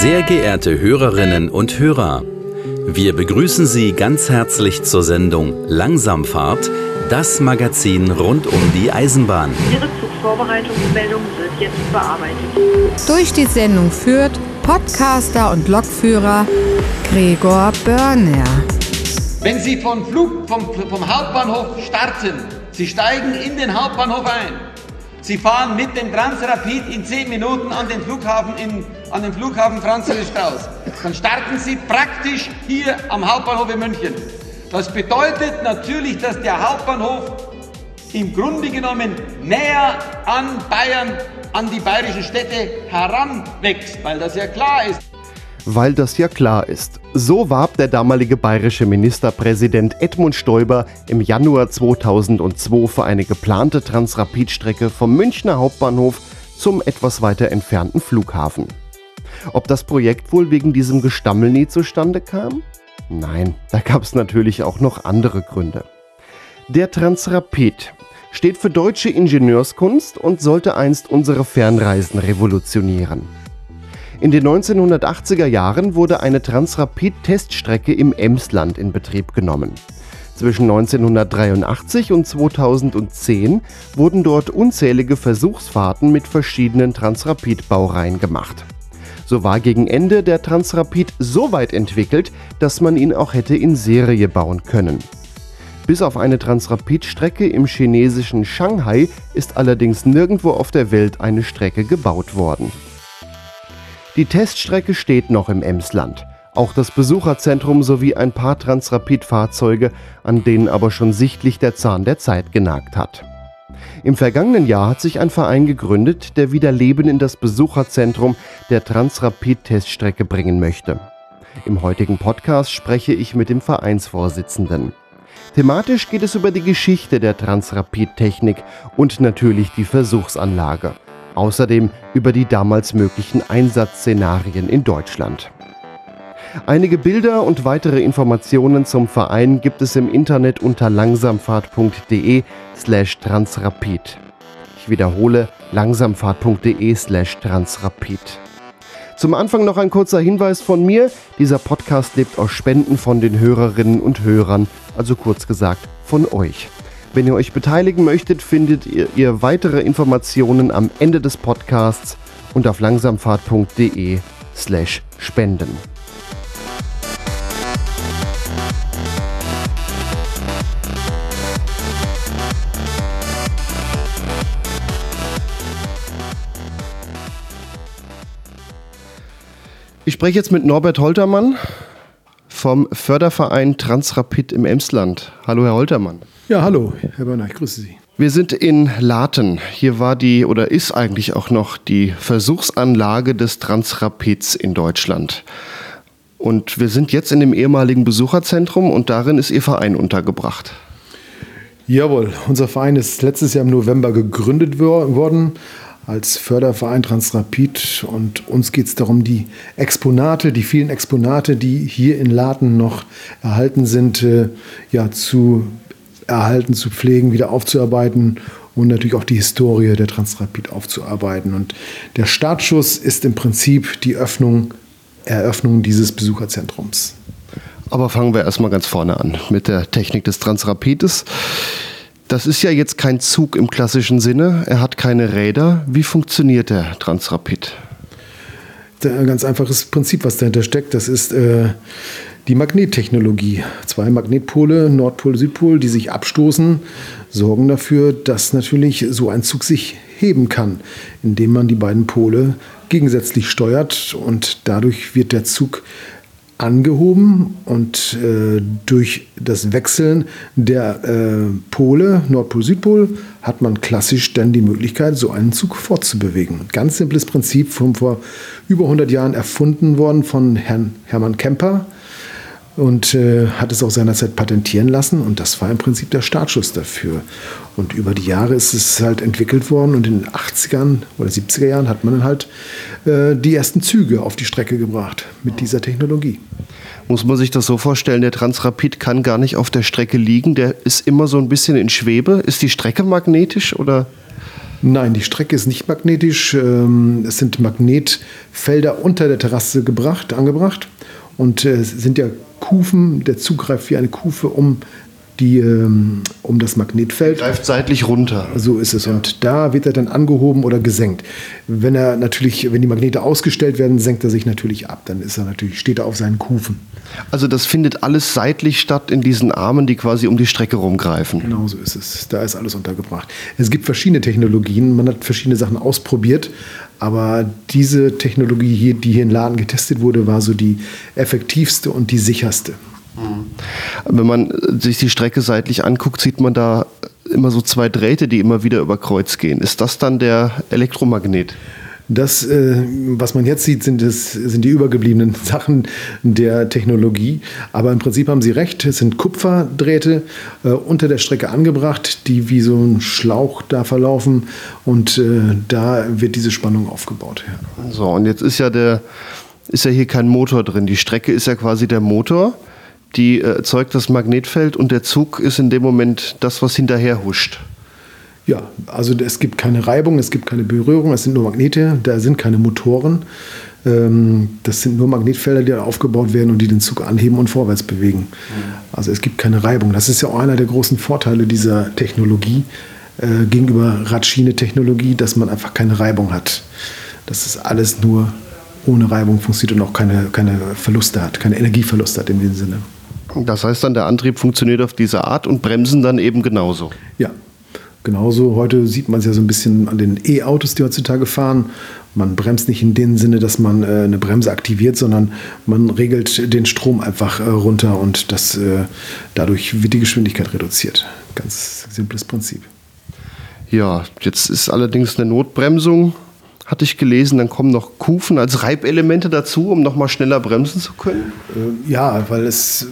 Sehr geehrte Hörerinnen und Hörer, wir begrüßen Sie ganz herzlich zur Sendung Langsamfahrt, das Magazin rund um die Eisenbahn. Ihre Zugvorbereitungsmeldung wird jetzt bearbeitet. Durch die Sendung führt Podcaster und Lokführer Gregor Börner. Wenn Sie vom, Flug, vom, vom Hauptbahnhof starten, Sie steigen in den Hauptbahnhof ein. Sie fahren mit dem Transrapid in 10 Minuten an den Flughafen, in, an den Flughafen Franz Strauß. Dann starten Sie praktisch hier am Hauptbahnhof in München. Das bedeutet natürlich, dass der Hauptbahnhof im Grunde genommen näher an Bayern, an die bayerischen Städte heranwächst, weil das ja klar ist weil das ja klar ist. So warb der damalige bayerische Ministerpräsident Edmund Stoiber im Januar 2002 für eine geplante Transrapidstrecke vom Münchner Hauptbahnhof zum etwas weiter entfernten Flughafen. Ob das Projekt wohl wegen diesem Gestammel nie zustande kam? Nein, da gab es natürlich auch noch andere Gründe. Der Transrapid steht für deutsche Ingenieurskunst und sollte einst unsere Fernreisen revolutionieren. In den 1980er Jahren wurde eine Transrapid-Teststrecke im Emsland in Betrieb genommen. Zwischen 1983 und 2010 wurden dort unzählige Versuchsfahrten mit verschiedenen Transrapid-Baureihen gemacht. So war gegen Ende der Transrapid so weit entwickelt, dass man ihn auch hätte in Serie bauen können. Bis auf eine Transrapid-Strecke im chinesischen Shanghai ist allerdings nirgendwo auf der Welt eine Strecke gebaut worden. Die Teststrecke steht noch im Emsland. Auch das Besucherzentrum sowie ein paar Transrapid-Fahrzeuge, an denen aber schon sichtlich der Zahn der Zeit genagt hat. Im vergangenen Jahr hat sich ein Verein gegründet, der wieder Leben in das Besucherzentrum der Transrapid-Teststrecke bringen möchte. Im heutigen Podcast spreche ich mit dem Vereinsvorsitzenden. Thematisch geht es über die Geschichte der Transrapid-Technik und natürlich die Versuchsanlage. Außerdem über die damals möglichen Einsatzszenarien in Deutschland. Einige Bilder und weitere Informationen zum Verein gibt es im Internet unter langsamfahrt.de slash transrapid. Ich wiederhole langsamfahrt.de slash transrapid. Zum Anfang noch ein kurzer Hinweis von mir. Dieser Podcast lebt aus Spenden von den Hörerinnen und Hörern, also kurz gesagt von euch. Wenn ihr euch beteiligen möchtet, findet ihr, ihr weitere Informationen am Ende des Podcasts und auf langsamfahrt.de slash spenden. Ich spreche jetzt mit Norbert Holtermann vom Förderverein Transrapid im Emsland. Hallo, Herr Holtermann. Ja, hallo, Herr Börner, ich grüße Sie. Wir sind in Laten. Hier war die oder ist eigentlich auch noch die Versuchsanlage des Transrapids in Deutschland. Und wir sind jetzt in dem ehemaligen Besucherzentrum und darin ist Ihr Verein untergebracht. Jawohl, unser Verein ist letztes Jahr im November gegründet worden als Förderverein Transrapid und uns geht es darum, die Exponate, die vielen Exponate, die hier in Laten noch erhalten sind, äh, ja, zu erhalten, zu pflegen, wieder aufzuarbeiten und natürlich auch die Historie der Transrapid aufzuarbeiten. Und der Startschuss ist im Prinzip die Öffnung, Eröffnung dieses Besucherzentrums. Aber fangen wir erstmal ganz vorne an mit der Technik des Transrapides. Das ist ja jetzt kein Zug im klassischen Sinne. Er hat keine Räder. Wie funktioniert der Transrapid? Ein ganz einfaches Prinzip, was dahinter steckt. Das ist äh, die Magnettechnologie. Zwei Magnetpole, Nordpol, Südpol, die sich abstoßen, sorgen dafür, dass natürlich so ein Zug sich heben kann, indem man die beiden Pole gegensätzlich steuert und dadurch wird der Zug angehoben und äh, durch das Wechseln der äh, Pole, Nordpol, Südpol, hat man klassisch dann die Möglichkeit, so einen Zug fortzubewegen. Ganz simples Prinzip, von vor über 100 Jahren erfunden worden von Herrn Hermann Kemper und äh, hat es auch seinerzeit patentieren lassen und das war im Prinzip der Startschuss dafür. Und über die Jahre ist es halt entwickelt worden und in den 80ern oder 70er Jahren hat man dann halt äh, die ersten Züge auf die Strecke gebracht mit dieser Technologie. Muss man sich das so vorstellen, der Transrapid kann gar nicht auf der Strecke liegen, der ist immer so ein bisschen in Schwebe. Ist die Strecke magnetisch oder? Nein, die Strecke ist nicht magnetisch. Ähm, es sind Magnetfelder unter der Terrasse gebracht, angebracht. Und äh, es sind ja Kufen, der Zug greift wie eine Kufe um die, ähm, um das Magnetfeld. Greift seitlich runter. So ist es. Und da wird er dann angehoben oder gesenkt. Wenn er natürlich, wenn die Magnete ausgestellt werden, senkt er sich natürlich ab. Dann ist er natürlich, steht er auf seinen Kufen. Also das findet alles seitlich statt in diesen Armen, die quasi um die Strecke rumgreifen. Genau so ist es. Da ist alles untergebracht. Es gibt verschiedene Technologien. Man hat verschiedene Sachen ausprobiert. Aber diese Technologie hier, die hier in Laden getestet wurde, war so die effektivste und die sicherste. Wenn man sich die Strecke seitlich anguckt, sieht man da immer so zwei Drähte, die immer wieder über Kreuz gehen. Ist das dann der Elektromagnet? Das, äh, was man jetzt sieht, sind, es, sind die übergebliebenen Sachen der Technologie. Aber im Prinzip haben Sie recht, es sind Kupferdrähte äh, unter der Strecke angebracht, die wie so ein Schlauch da verlaufen. Und äh, da wird diese Spannung aufgebaut. Ja. So, und jetzt ist ja, der, ist ja hier kein Motor drin. Die Strecke ist ja quasi der Motor die äh, erzeugt das Magnetfeld und der Zug ist in dem Moment das, was hinterher huscht. Ja, also es gibt keine Reibung, es gibt keine Berührung, es sind nur Magnete, da sind keine Motoren. Ähm, das sind nur Magnetfelder, die aufgebaut werden und die den Zug anheben und vorwärts bewegen. Also es gibt keine Reibung. Das ist ja auch einer der großen Vorteile dieser Technologie äh, gegenüber Radschiene-Technologie, dass man einfach keine Reibung hat. Das ist alles nur ohne Reibung funktioniert und auch keine, keine Verluste hat, keine Energieverluste hat in dem Sinne. Das heißt dann, der Antrieb funktioniert auf diese Art und Bremsen dann eben genauso. Ja, genauso. Heute sieht man es ja so ein bisschen an den E-Autos, die heutzutage fahren. Man bremst nicht in dem Sinne, dass man äh, eine Bremse aktiviert, sondern man regelt den Strom einfach äh, runter und das, äh, dadurch wird die Geschwindigkeit reduziert. Ganz simples Prinzip. Ja, jetzt ist allerdings eine Notbremsung hatte ich gelesen. Dann kommen noch Kufen als Reibelemente dazu, um nochmal schneller bremsen zu können. Äh, ja, weil es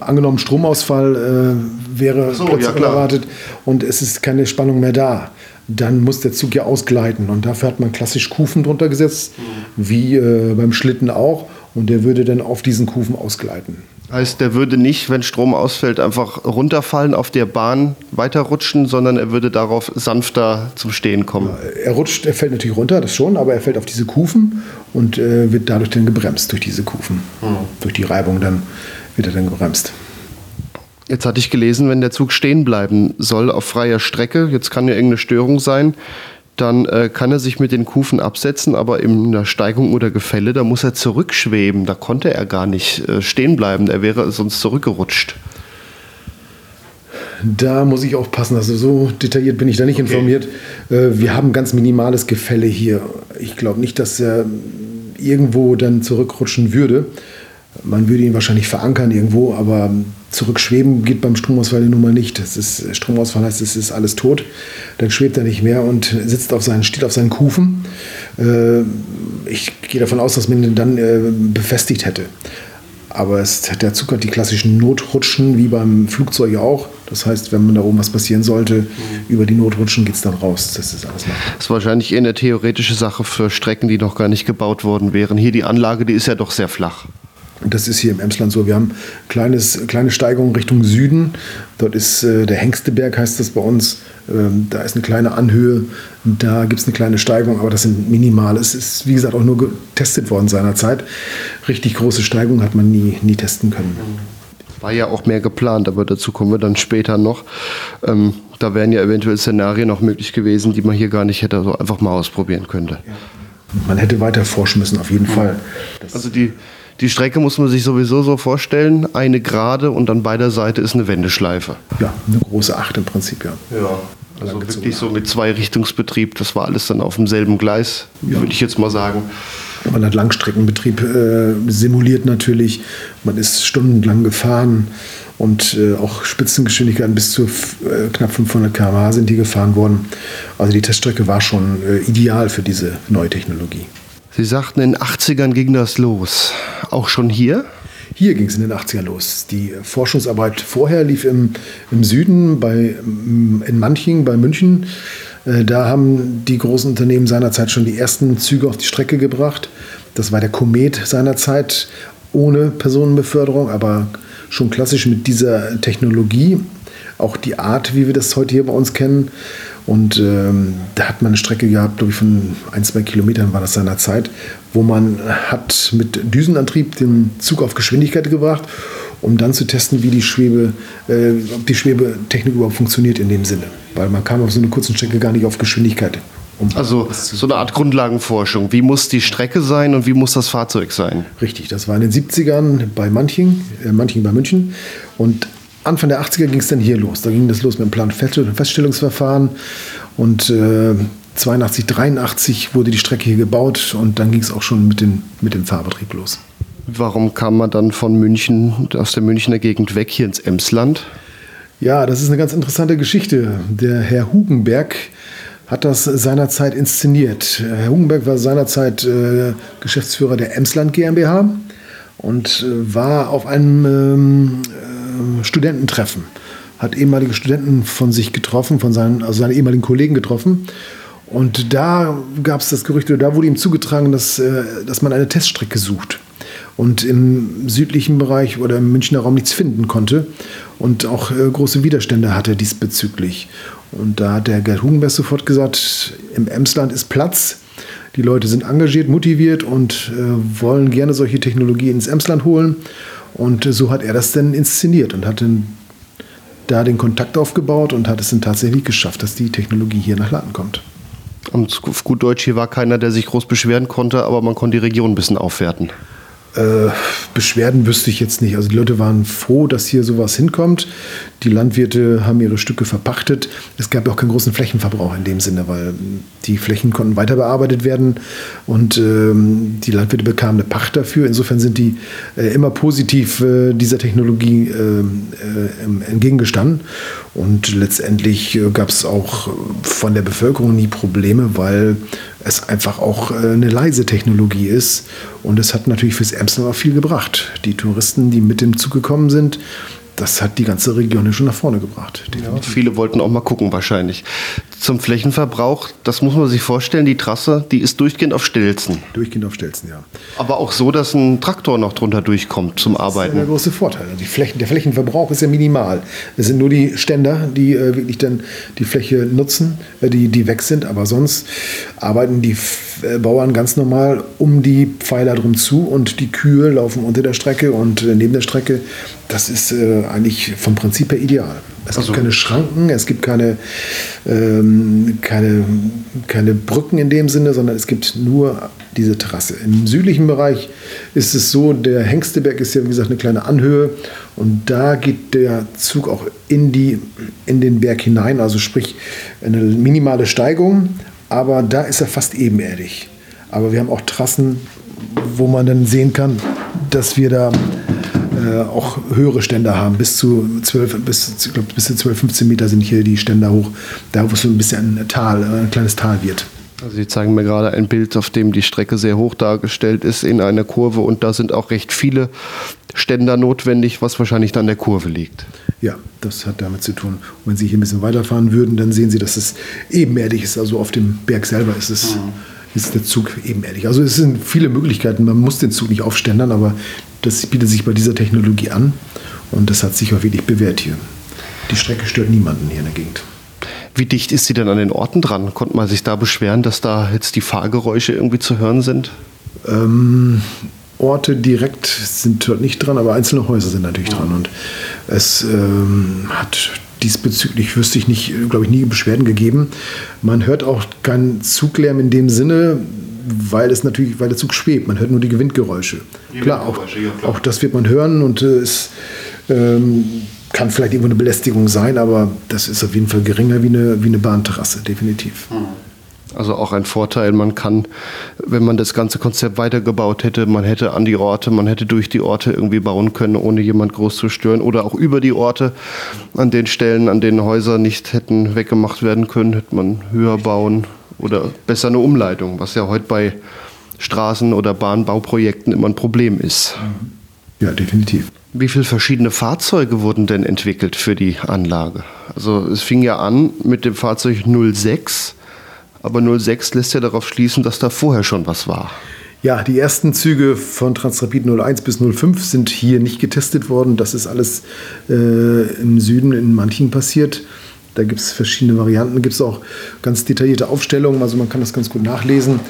angenommen Stromausfall äh, wäre so, ja, unerwartet und es ist keine Spannung mehr da. Dann muss der Zug ja ausgleiten und dafür hat man klassisch Kufen drunter gesetzt, mhm. wie äh, beim Schlitten auch. Und der würde dann auf diesen Kufen ausgleiten. Heißt, der würde nicht, wenn Strom ausfällt, einfach runterfallen, auf der Bahn weiterrutschen, sondern er würde darauf sanfter zum Stehen kommen. Er rutscht, er fällt natürlich runter, das schon, aber er fällt auf diese Kufen und äh, wird dadurch dann gebremst durch diese Kufen. Mhm. Durch die Reibung dann wird er dann gebremst. Jetzt hatte ich gelesen, wenn der Zug stehen bleiben soll auf freier Strecke, jetzt kann ja irgendeine Störung sein, dann äh, kann er sich mit den Kufen absetzen, aber in der Steigung oder Gefälle, da muss er zurückschweben. Da konnte er gar nicht äh, stehen bleiben. Er wäre sonst zurückgerutscht. Da muss ich aufpassen, also so detailliert bin ich da nicht okay. informiert. Äh, wir haben ganz minimales Gefälle hier. Ich glaube nicht, dass er irgendwo dann zurückrutschen würde. Man würde ihn wahrscheinlich verankern irgendwo, aber zurückschweben geht beim Stromausfall nun mal nicht. Das ist, Stromausfall heißt, es ist alles tot. Dann schwebt er nicht mehr und sitzt auf seinen, steht auf seinen Kufen. Äh, ich gehe davon aus, dass man ihn dann äh, befestigt hätte. Aber es, der Zug hat die klassischen Notrutschen, wie beim Flugzeug auch. Das heißt, wenn man da oben was passieren sollte, mhm. über die Notrutschen geht es dann raus. Das ist alles machbar. Das ist wahrscheinlich eher eine theoretische Sache für Strecken, die noch gar nicht gebaut worden wären. Hier die Anlage, die ist ja doch sehr flach. Das ist hier im Emsland so. Wir haben kleines, kleine Steigerung Richtung Süden. Dort ist äh, der Hengsteberg, heißt das bei uns. Ähm, da ist eine kleine Anhöhe. Da gibt es eine kleine Steigung, aber das sind minimal. Es ist, wie gesagt, auch nur getestet worden seinerzeit. Richtig große Steigung hat man nie, nie testen können. War ja auch mehr geplant, aber dazu kommen wir dann später noch. Ähm, da wären ja eventuell Szenarien noch möglich gewesen, die man hier gar nicht hätte so einfach mal ausprobieren könnte. Ja. Man hätte weiter forschen müssen, auf jeden Fall. Das also die die Strecke muss man sich sowieso so vorstellen, eine gerade und an beider Seite ist eine Wendeschleife. Ja, eine große Acht im Prinzip, ja. Ja, also wirklich so mit Zweirichtungsbetrieb, das war alles dann auf demselben Gleis, ja. würde ich jetzt mal sagen. Man hat Langstreckenbetrieb äh, simuliert natürlich, man ist stundenlang gefahren und äh, auch Spitzengeschwindigkeiten bis zu äh, knapp 500 km/h sind die gefahren worden. Also die Teststrecke war schon äh, ideal für diese neue Technologie. Sie sagten, in den 80ern ging das los. Auch schon hier? Hier ging es in den 80ern los. Die Forschungsarbeit vorher lief im, im Süden, bei, in Manching, bei München. Äh, da haben die großen Unternehmen seinerzeit schon die ersten Züge auf die Strecke gebracht. Das war der Komet seinerzeit ohne Personenbeförderung, aber schon klassisch mit dieser Technologie. Auch die Art, wie wir das heute hier bei uns kennen. Und ähm, da hat man eine Strecke gehabt, glaube ich, von ein, zwei Kilometern war das seiner Zeit, wo man hat mit Düsenantrieb den Zug auf Geschwindigkeit gebracht, um dann zu testen, wie die Schwebe, äh, ob die Schwebetechnik überhaupt funktioniert in dem Sinne. Weil man kam auf so einer kurzen Strecke gar nicht auf Geschwindigkeit. Um also so eine Art Grundlagenforschung. Wie muss die Strecke sein und wie muss das Fahrzeug sein? Richtig, das war in den 70ern bei Manching, äh, Manching bei München. Und Anfang der 80er ging es dann hier los. Da ging das los mit dem Plan-Feststellungsverfahren und äh, 82, 83 wurde die Strecke hier gebaut und dann ging es auch schon mit, den, mit dem Fahrbetrieb los. Warum kam man dann von München, aus der Münchner Gegend weg hier ins Emsland? Ja, das ist eine ganz interessante Geschichte. Der Herr Hugenberg hat das seinerzeit inszeniert. Herr Hugenberg war seinerzeit äh, Geschäftsführer der Emsland GmbH und äh, war auf einem ähm, äh, Studententreffen. Hat ehemalige Studenten von sich getroffen, von seinen, also seine ehemaligen Kollegen getroffen. Und da gab es das Gerücht, oder da wurde ihm zugetragen, dass, äh, dass man eine Teststrecke sucht und im südlichen Bereich oder im Münchner Raum nichts finden konnte und auch äh, große Widerstände hatte diesbezüglich. Und da hat der Gerd Hugenberg sofort gesagt, im Emsland ist Platz. Die Leute sind engagiert, motiviert und äh, wollen gerne solche Technologie ins Emsland holen. Und so hat er das dann inszeniert und hat dann da den Kontakt aufgebaut und hat es dann tatsächlich geschafft, dass die Technologie hier nach Laden kommt. Und auf gut Deutsch, hier war keiner, der sich groß beschweren konnte, aber man konnte die Region ein bisschen aufwerten. Äh, Beschwerden wüsste ich jetzt nicht. Also die Leute waren froh, dass hier sowas hinkommt. Die Landwirte haben ihre Stücke verpachtet. Es gab auch keinen großen Flächenverbrauch in dem Sinne, weil die Flächen konnten weiter bearbeitet werden und ähm, die Landwirte bekamen eine Pacht dafür. Insofern sind die äh, immer positiv äh, dieser Technologie ähm, äh, entgegengestanden. Und letztendlich äh, gab es auch von der Bevölkerung nie Probleme, weil es einfach auch äh, eine leise Technologie ist. Und es hat natürlich fürs Emsland auch viel gebracht. Die Touristen, die mit dem Zug gekommen sind, das hat die ganze Region schon nach vorne gebracht. Ja, viele wollten auch mal gucken wahrscheinlich. Zum Flächenverbrauch, das muss man sich vorstellen, die Trasse, die ist durchgehend auf Stelzen. Durchgehend auf Stelzen, ja. Aber auch so, dass ein Traktor noch drunter durchkommt zum Arbeiten. Das ist der große Vorteil. Die Flächen, der Flächenverbrauch ist ja minimal. Es sind nur die Ständer, die äh, wirklich dann die Fläche nutzen, äh, die, die weg sind. Aber sonst arbeiten die äh, Bauern ganz normal um die Pfeiler drum zu und die Kühe laufen unter der Strecke und äh, neben der Strecke. Das ist äh, eigentlich vom Prinzip her ideal. Es also. gibt keine Schranken, es gibt keine, ähm, keine, keine Brücken in dem Sinne, sondern es gibt nur diese Terrasse. Im südlichen Bereich ist es so, der Hengsteberg ist ja wie gesagt eine kleine Anhöhe und da geht der Zug auch in, die, in den Berg hinein, also sprich eine minimale Steigung, aber da ist er fast ebenerdig. Aber wir haben auch Trassen, wo man dann sehen kann, dass wir da äh, auch höhere Ständer haben. Bis zu 12, bis, ich glaub, bis zu 12, 15 Meter sind hier die Ständer hoch, da wo es so ein bisschen ein Tal, äh, ein kleines Tal wird. Also Sie zeigen mir gerade ein Bild, auf dem die Strecke sehr hoch dargestellt ist in einer Kurve und da sind auch recht viele Ständer notwendig, was wahrscheinlich dann der Kurve liegt. Ja, das hat damit zu tun. Und wenn Sie hier ein bisschen weiterfahren würden, dann sehen Sie, dass es ebenerdig ist. Also auf dem Berg selber ist es. Mhm ist der Zug ebenerdig. Also es sind viele Möglichkeiten. Man muss den Zug nicht aufständern, aber das bietet sich bei dieser Technologie an und das hat sich auch wirklich bewährt hier. Die Strecke stört niemanden hier in der Gegend. Wie dicht ist sie denn an den Orten dran? Konnte man sich da beschweren, dass da jetzt die Fahrgeräusche irgendwie zu hören sind? Ähm, Orte direkt sind dort nicht dran, aber einzelne Häuser sind natürlich dran. Und es ähm, hat diesbezüglich, wüsste ich nicht, glaube ich, nie Beschwerden gegeben. Man hört auch keinen Zuglärm in dem Sinne, weil es natürlich, weil der Zug schwebt. Man hört nur die Gewindgeräusche. Die klar, auch, ja, klar, auch, das wird man hören und es ähm, kann vielleicht irgendwo eine Belästigung sein, aber das ist auf jeden Fall geringer wie eine, wie eine Bahnterrasse, definitiv. Mhm. Also auch ein Vorteil, man kann, wenn man das ganze Konzept weitergebaut hätte, man hätte an die Orte, man hätte durch die Orte irgendwie bauen können, ohne jemand groß zu stören oder auch über die Orte an den Stellen, an denen Häuser nicht hätten weggemacht werden können, hätte man höher bauen oder besser eine Umleitung, was ja heute bei Straßen- oder Bahnbauprojekten immer ein Problem ist. Ja, definitiv. Wie viele verschiedene Fahrzeuge wurden denn entwickelt für die Anlage? Also es fing ja an mit dem Fahrzeug 06, aber 06 lässt ja darauf schließen, dass da vorher schon was war. Ja, die ersten Züge von Transrapid 01 bis 05 sind hier nicht getestet worden. Das ist alles äh, im Süden in Manching passiert. Da gibt es verschiedene Varianten, gibt es auch ganz detaillierte Aufstellungen, also man kann das ganz gut nachlesen.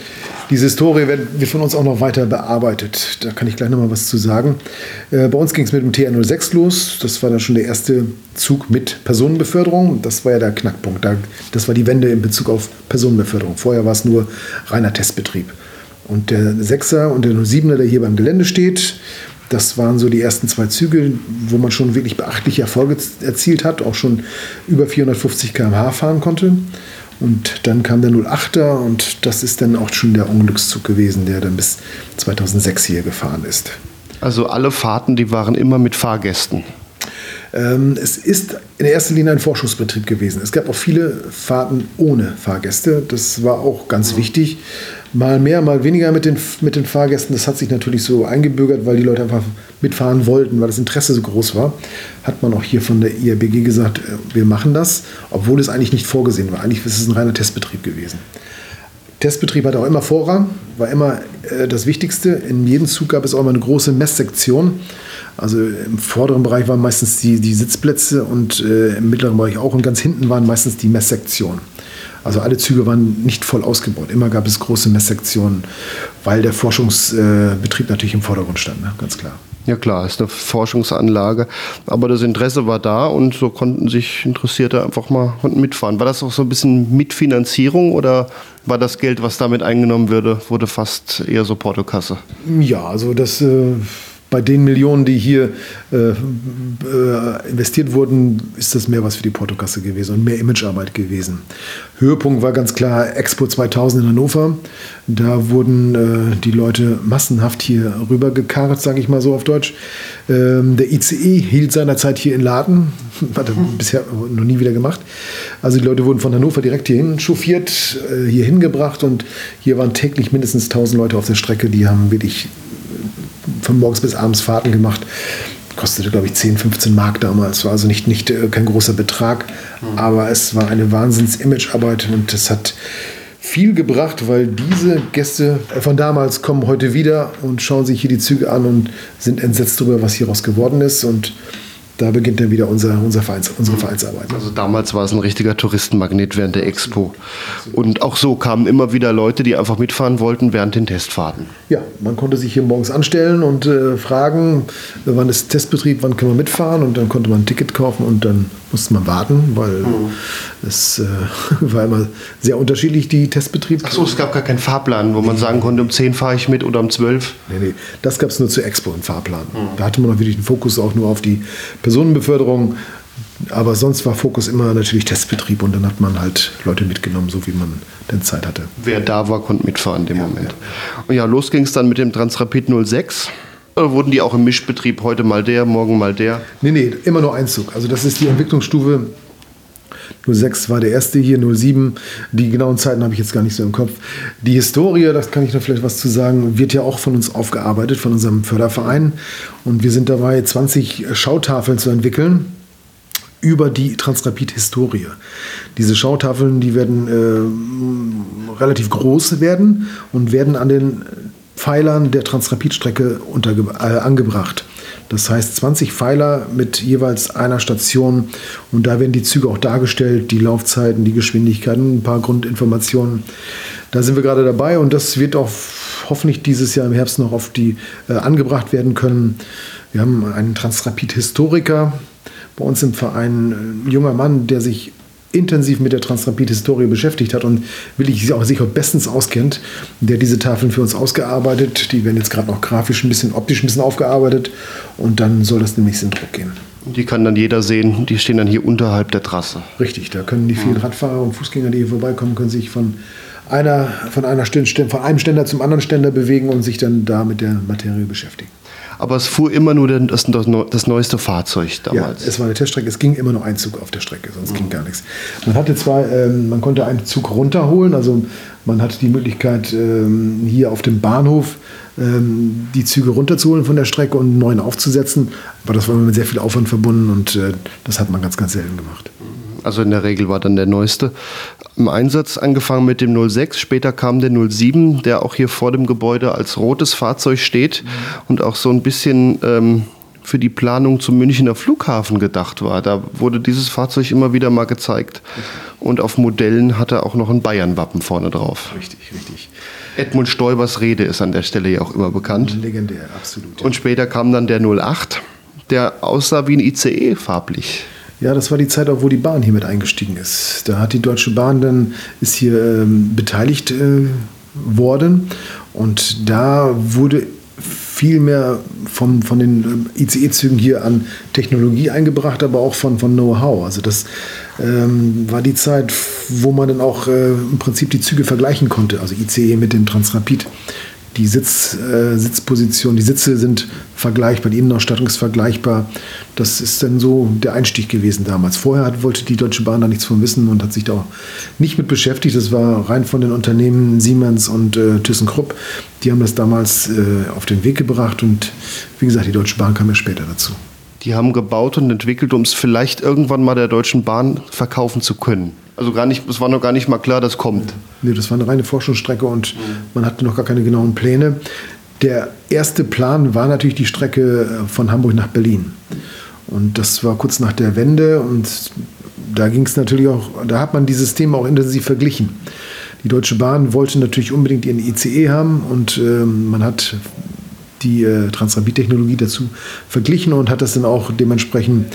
Diese Historie wird, wird von uns auch noch weiter bearbeitet. Da kann ich gleich noch mal was zu sagen. Äh, bei uns ging es mit dem TR06 los. Das war dann schon der erste Zug mit Personenbeförderung. Das war ja der Knackpunkt. Da, das war die Wende in Bezug auf Personenbeförderung. Vorher war es nur reiner Testbetrieb. Und der 6er und der 07er, der hier beim Gelände steht, das waren so die ersten zwei Züge, wo man schon wirklich beachtliche Erfolge erzielt hat, auch schon über 450 km/h fahren konnte. Und dann kam der 08er und das ist dann auch schon der Unglückszug gewesen, der dann bis 2006 hier gefahren ist. Also alle Fahrten, die waren immer mit Fahrgästen. Ähm, es ist in erster Linie ein Vorschussbetrieb gewesen. Es gab auch viele Fahrten ohne Fahrgäste. Das war auch ganz mhm. wichtig. Mal mehr, mal weniger mit den, mit den Fahrgästen. Das hat sich natürlich so eingebürgert, weil die Leute einfach mitfahren wollten, weil das Interesse so groß war. Hat man auch hier von der IRBG gesagt, äh, wir machen das, obwohl es eigentlich nicht vorgesehen war. Eigentlich ist es ein reiner Testbetrieb gewesen. Testbetrieb hatte auch immer Vorrang, war immer äh, das Wichtigste. In jedem Zug gab es auch immer eine große Messsektion. Also im vorderen Bereich waren meistens die, die Sitzplätze und äh, im mittleren Bereich auch und ganz hinten waren meistens die Messsektionen. Also alle Züge waren nicht voll ausgebaut. Immer gab es große Messsektionen, weil der Forschungsbetrieb natürlich im Vordergrund stand, ne? ganz klar. Ja klar, ist eine Forschungsanlage, aber das Interesse war da und so konnten sich Interessierte einfach mal mitfahren. War das auch so ein bisschen Mitfinanzierung oder war das Geld, was damit eingenommen würde, wurde fast eher so Portokasse? Ja, also das äh, bei den Millionen, die hier äh, äh, investiert wurden, ist das mehr was für die Portokasse gewesen und mehr Imagearbeit gewesen. Höhepunkt war ganz klar Expo 2000 in Hannover. Da wurden äh, die Leute massenhaft hier rübergekarrt, sage ich mal so auf Deutsch. Ähm, der ICE hielt seinerzeit hier in Laden, hat er bisher noch nie wieder gemacht. Also die Leute wurden von Hannover direkt hierhin chauffiert, äh, hier hingebracht und hier waren täglich mindestens 1000 Leute auf der Strecke, die haben wirklich von morgens bis abends Fahrten gemacht. Kostete, glaube ich, 10, 15 Mark damals. War also nicht, nicht äh, kein großer Betrag, mhm. aber es war eine Wahnsinns-Imagearbeit und es hat viel gebracht, weil diese Gäste von damals kommen heute wieder und schauen sich hier die Züge an und sind entsetzt darüber, was hieraus geworden ist. Und da beginnt dann wieder unser, unser Vereins, unsere Vereinsarbeit. Also damals war es ein richtiger Touristenmagnet während der Expo. Und auch so kamen immer wieder Leute, die einfach mitfahren wollten während den Testfahrten. Ja, man konnte sich hier morgens anstellen und äh, fragen, wann ist Testbetrieb, wann können wir mitfahren und dann konnte man ein Ticket kaufen und dann musste man warten, weil mhm. es äh, war immer sehr unterschiedlich, die Testbetriebe. Achso, es gab gar keinen Fahrplan, wo man sagen konnte, um 10 fahre ich mit oder um 12? Nee, nee, das gab es nur zur Expo, einen Fahrplan. Mhm. Da hatte man wirklich den Fokus auch nur auf die Personenbeförderung. Aber sonst war Fokus immer natürlich Testbetrieb und dann hat man halt Leute mitgenommen, so wie man denn Zeit hatte. Wer da war, konnte mitfahren in dem ja, Moment. Ja. Und ja, los ging es dann mit dem Transrapid 06. Oder wurden die auch im Mischbetrieb heute mal der, morgen mal der? Nee, nee, immer nur Einzug. Also das ist die Entwicklungsstufe 06 war der erste hier, 07. Die genauen Zeiten habe ich jetzt gar nicht so im Kopf. Die Historie, das kann ich noch vielleicht was zu sagen, wird ja auch von uns aufgearbeitet, von unserem Förderverein. Und wir sind dabei, 20 Schautafeln zu entwickeln über die Transrapid-Historie. Diese Schautafeln, die werden äh, relativ groß werden und werden an den Pfeilern der Transrapid-Strecke äh, angebracht. Das heißt 20 Pfeiler mit jeweils einer Station und da werden die Züge auch dargestellt, die Laufzeiten, die Geschwindigkeiten, ein paar Grundinformationen. Da sind wir gerade dabei und das wird auch hoffentlich dieses Jahr im Herbst noch auf die äh, angebracht werden können. Wir haben einen Transrapid-Historiker bei uns im Verein, ein junger Mann, der sich intensiv mit der Transrapid-Historie beschäftigt hat und auch, sich auch bestens auskennt, der diese Tafeln für uns ausgearbeitet. Die werden jetzt gerade noch grafisch ein bisschen, optisch ein bisschen aufgearbeitet und dann soll das demnächst in Druck gehen. Die kann dann jeder sehen, die stehen dann hier unterhalb der Trasse. Richtig, da können die vielen Radfahrer und Fußgänger, die hier vorbeikommen, können sich von einer, von, einer Ständer, von einem Ständer zum anderen Ständer bewegen und sich dann da mit der Materie beschäftigen aber es fuhr immer nur das, das, neueste Fahrzeug damals. Ja, es war eine Teststrecke, es ging immer nur ein Zug auf der Strecke, sonst mhm. ging gar nichts. Man hatte zwar, ähm, man konnte einen Zug runterholen, also man hatte die Möglichkeit, ähm, hier auf dem Bahnhof ähm, die Züge runterzuholen von der Strecke und einen neuen aufzusetzen, aber das war mit sehr viel Aufwand verbunden und äh, das hat man ganz, ganz selten gemacht. Also in der Regel war dann der neueste im Einsatz, angefangen mit dem 06. Später kam der 07, der auch hier vor dem Gebäude als rotes Fahrzeug steht mhm. und auch so ein bisschen ähm, für die Planung zum Münchner Flughafen gedacht war. Da wurde dieses Fahrzeug immer wieder mal gezeigt. Und auf Modellen hat er auch noch ein Bayern-Wappen vorne drauf. Richtig, richtig. Edmund Stoibers Rede ist an der Stelle ja auch immer bekannt. Legendär, absolut. Und später kam dann der 08, der aussah wie ein ICE farblich. Ja, das war die Zeit auch, wo die Bahn hier mit eingestiegen ist. Da hat die Deutsche Bahn dann, ist hier ähm, beteiligt äh, worden und da wurde viel mehr vom, von den ähm, ICE-Zügen hier an Technologie eingebracht, aber auch von, von Know-how. Also das ähm, war die Zeit, wo man dann auch äh, im Prinzip die Züge vergleichen konnte, also ICE mit dem Transrapid die Sitz, äh, Sitzposition, die Sitze sind vergleichbar, die Innenausstattung ist vergleichbar. Das ist dann so der Einstieg gewesen damals. Vorher hat, wollte die Deutsche Bahn da nichts von wissen und hat sich da auch nicht mit beschäftigt. Das war rein von den Unternehmen Siemens und äh, ThyssenKrupp. Die haben das damals äh, auf den Weg gebracht und wie gesagt, die Deutsche Bahn kam ja später dazu. Die haben gebaut und entwickelt, um es vielleicht irgendwann mal der Deutschen Bahn verkaufen zu können. Also gar nicht, es war noch gar nicht mal klar, das kommt. Nee, das war eine reine Forschungsstrecke und man hatte noch gar keine genauen Pläne. Der erste Plan war natürlich die Strecke äh, von Hamburg nach Berlin. Und das war kurz nach der Wende und da ging es natürlich auch, da hat man dieses Thema auch intensiv verglichen. Die Deutsche Bahn wollte natürlich unbedingt ihren ICE haben und äh, man hat die äh, Transrapid-Technologie dazu verglichen und hat das dann auch dementsprechend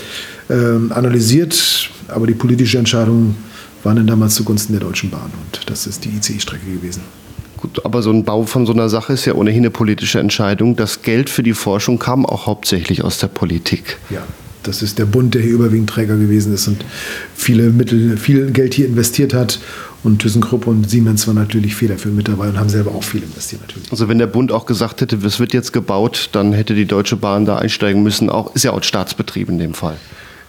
äh, analysiert. Aber die politische Entscheidung waren dann damals zugunsten der Deutschen Bahn und das ist die ICE-Strecke gewesen. Gut, aber so ein Bau von so einer Sache ist ja ohnehin eine politische Entscheidung. Das Geld für die Forschung kam auch hauptsächlich aus der Politik. Ja, das ist der Bund, der hier überwiegend Träger gewesen ist und viele Mittel, viel Geld hier investiert hat. Und ThyssenKrupp und Siemens waren natürlich federführend mit dabei und haben selber auch viel investiert natürlich. Also wenn der Bund auch gesagt hätte, es wird jetzt gebaut, dann hätte die Deutsche Bahn da einsteigen müssen. Auch, ist ja auch Staatsbetrieb in dem Fall.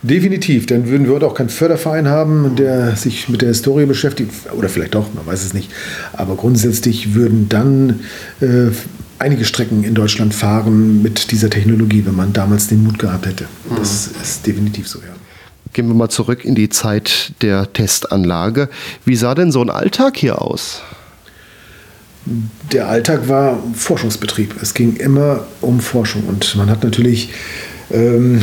Definitiv, dann würden wir heute auch keinen Förderverein haben, der sich mit der Historie beschäftigt, oder vielleicht doch, man weiß es nicht. Aber grundsätzlich würden dann äh, einige Strecken in Deutschland fahren mit dieser Technologie, wenn man damals den Mut gehabt hätte. Das ist definitiv so, ja. Gehen wir mal zurück in die Zeit der Testanlage. Wie sah denn so ein Alltag hier aus? Der Alltag war Forschungsbetrieb. Es ging immer um Forschung und man hat natürlich ähm,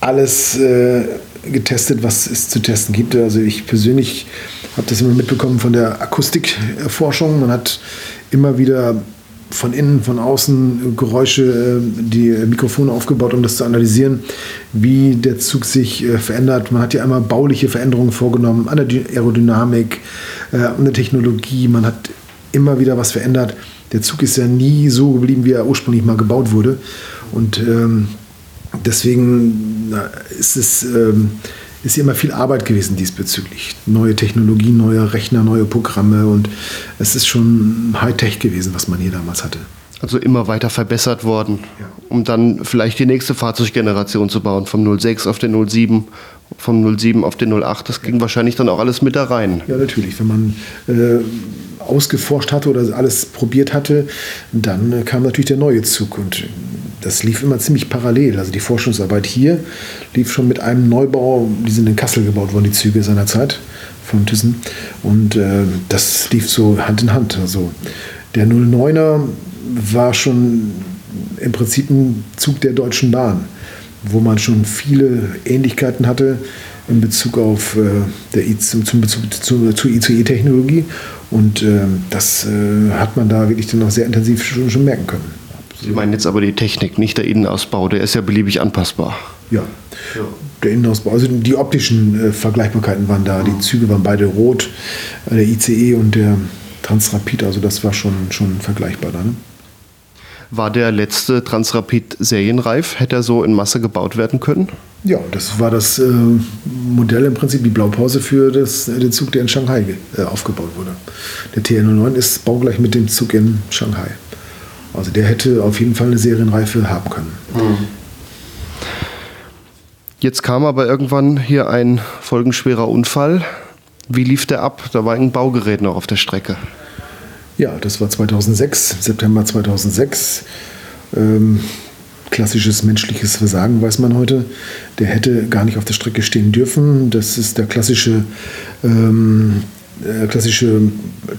alles äh, getestet, was es zu testen gibt. Also ich persönlich habe das immer mitbekommen von der Akustikforschung. Man hat immer wieder von innen, von außen Geräusche, äh, die Mikrofone aufgebaut, um das zu analysieren, wie der Zug sich äh, verändert. Man hat ja einmal bauliche Veränderungen vorgenommen an der Aerodynamik, äh, an der Technologie. Man hat immer wieder was verändert. Der Zug ist ja nie so geblieben, wie er ursprünglich mal gebaut wurde. Und ähm, deswegen ist es ähm, ist immer viel Arbeit gewesen diesbezüglich. Neue Technologien, neue Rechner, neue Programme und es ist schon Hightech gewesen, was man hier damals hatte. Also immer weiter verbessert worden, ja. um dann vielleicht die nächste Fahrzeuggeneration zu bauen, vom 06 auf den 07, vom 07 auf den 08. Das ging ja. wahrscheinlich dann auch alles mit da rein. Ja, natürlich. Wenn man äh, ausgeforscht hatte oder alles probiert hatte, dann äh, kam natürlich der neue Zug und das lief immer ziemlich parallel. Also die Forschungsarbeit hier lief schon mit einem Neubau, die sind in Kassel gebaut worden, die Züge seinerzeit von Thyssen. Und äh, das lief so Hand in Hand. Also der 09er war schon im Prinzip ein Zug der Deutschen Bahn, wo man schon viele Ähnlichkeiten hatte in Bezug auf äh, der I zum, zum Bezug zu, zur ICE-Technologie. Und äh, das äh, hat man da wirklich dann auch sehr intensiv schon, schon merken können. Sie meinen jetzt aber die Technik, nicht der Innenausbau, der ist ja beliebig anpassbar. Ja. ja. Der Innenausbau, also die optischen äh, Vergleichbarkeiten waren da. Die Züge waren beide rot, äh, der ICE und der Transrapid, also das war schon, schon vergleichbar da. Ne? War der letzte Transrapid serienreif? Hätte er so in Masse gebaut werden können? Ja, das war das äh, Modell im Prinzip, die Blaupause für das, äh, den Zug, der in Shanghai äh, aufgebaut wurde. Der TL09 ist baugleich mit dem Zug in Shanghai. Also der hätte auf jeden Fall eine Serienreife haben können. Mhm. Jetzt kam aber irgendwann hier ein folgenschwerer Unfall. Wie lief der ab? Da war ein Baugerät noch auf der Strecke. Ja, das war 2006, September 2006. Ähm, klassisches menschliches Versagen, weiß man heute. Der hätte gar nicht auf der Strecke stehen dürfen. Das ist der klassische ähm, äh, klassische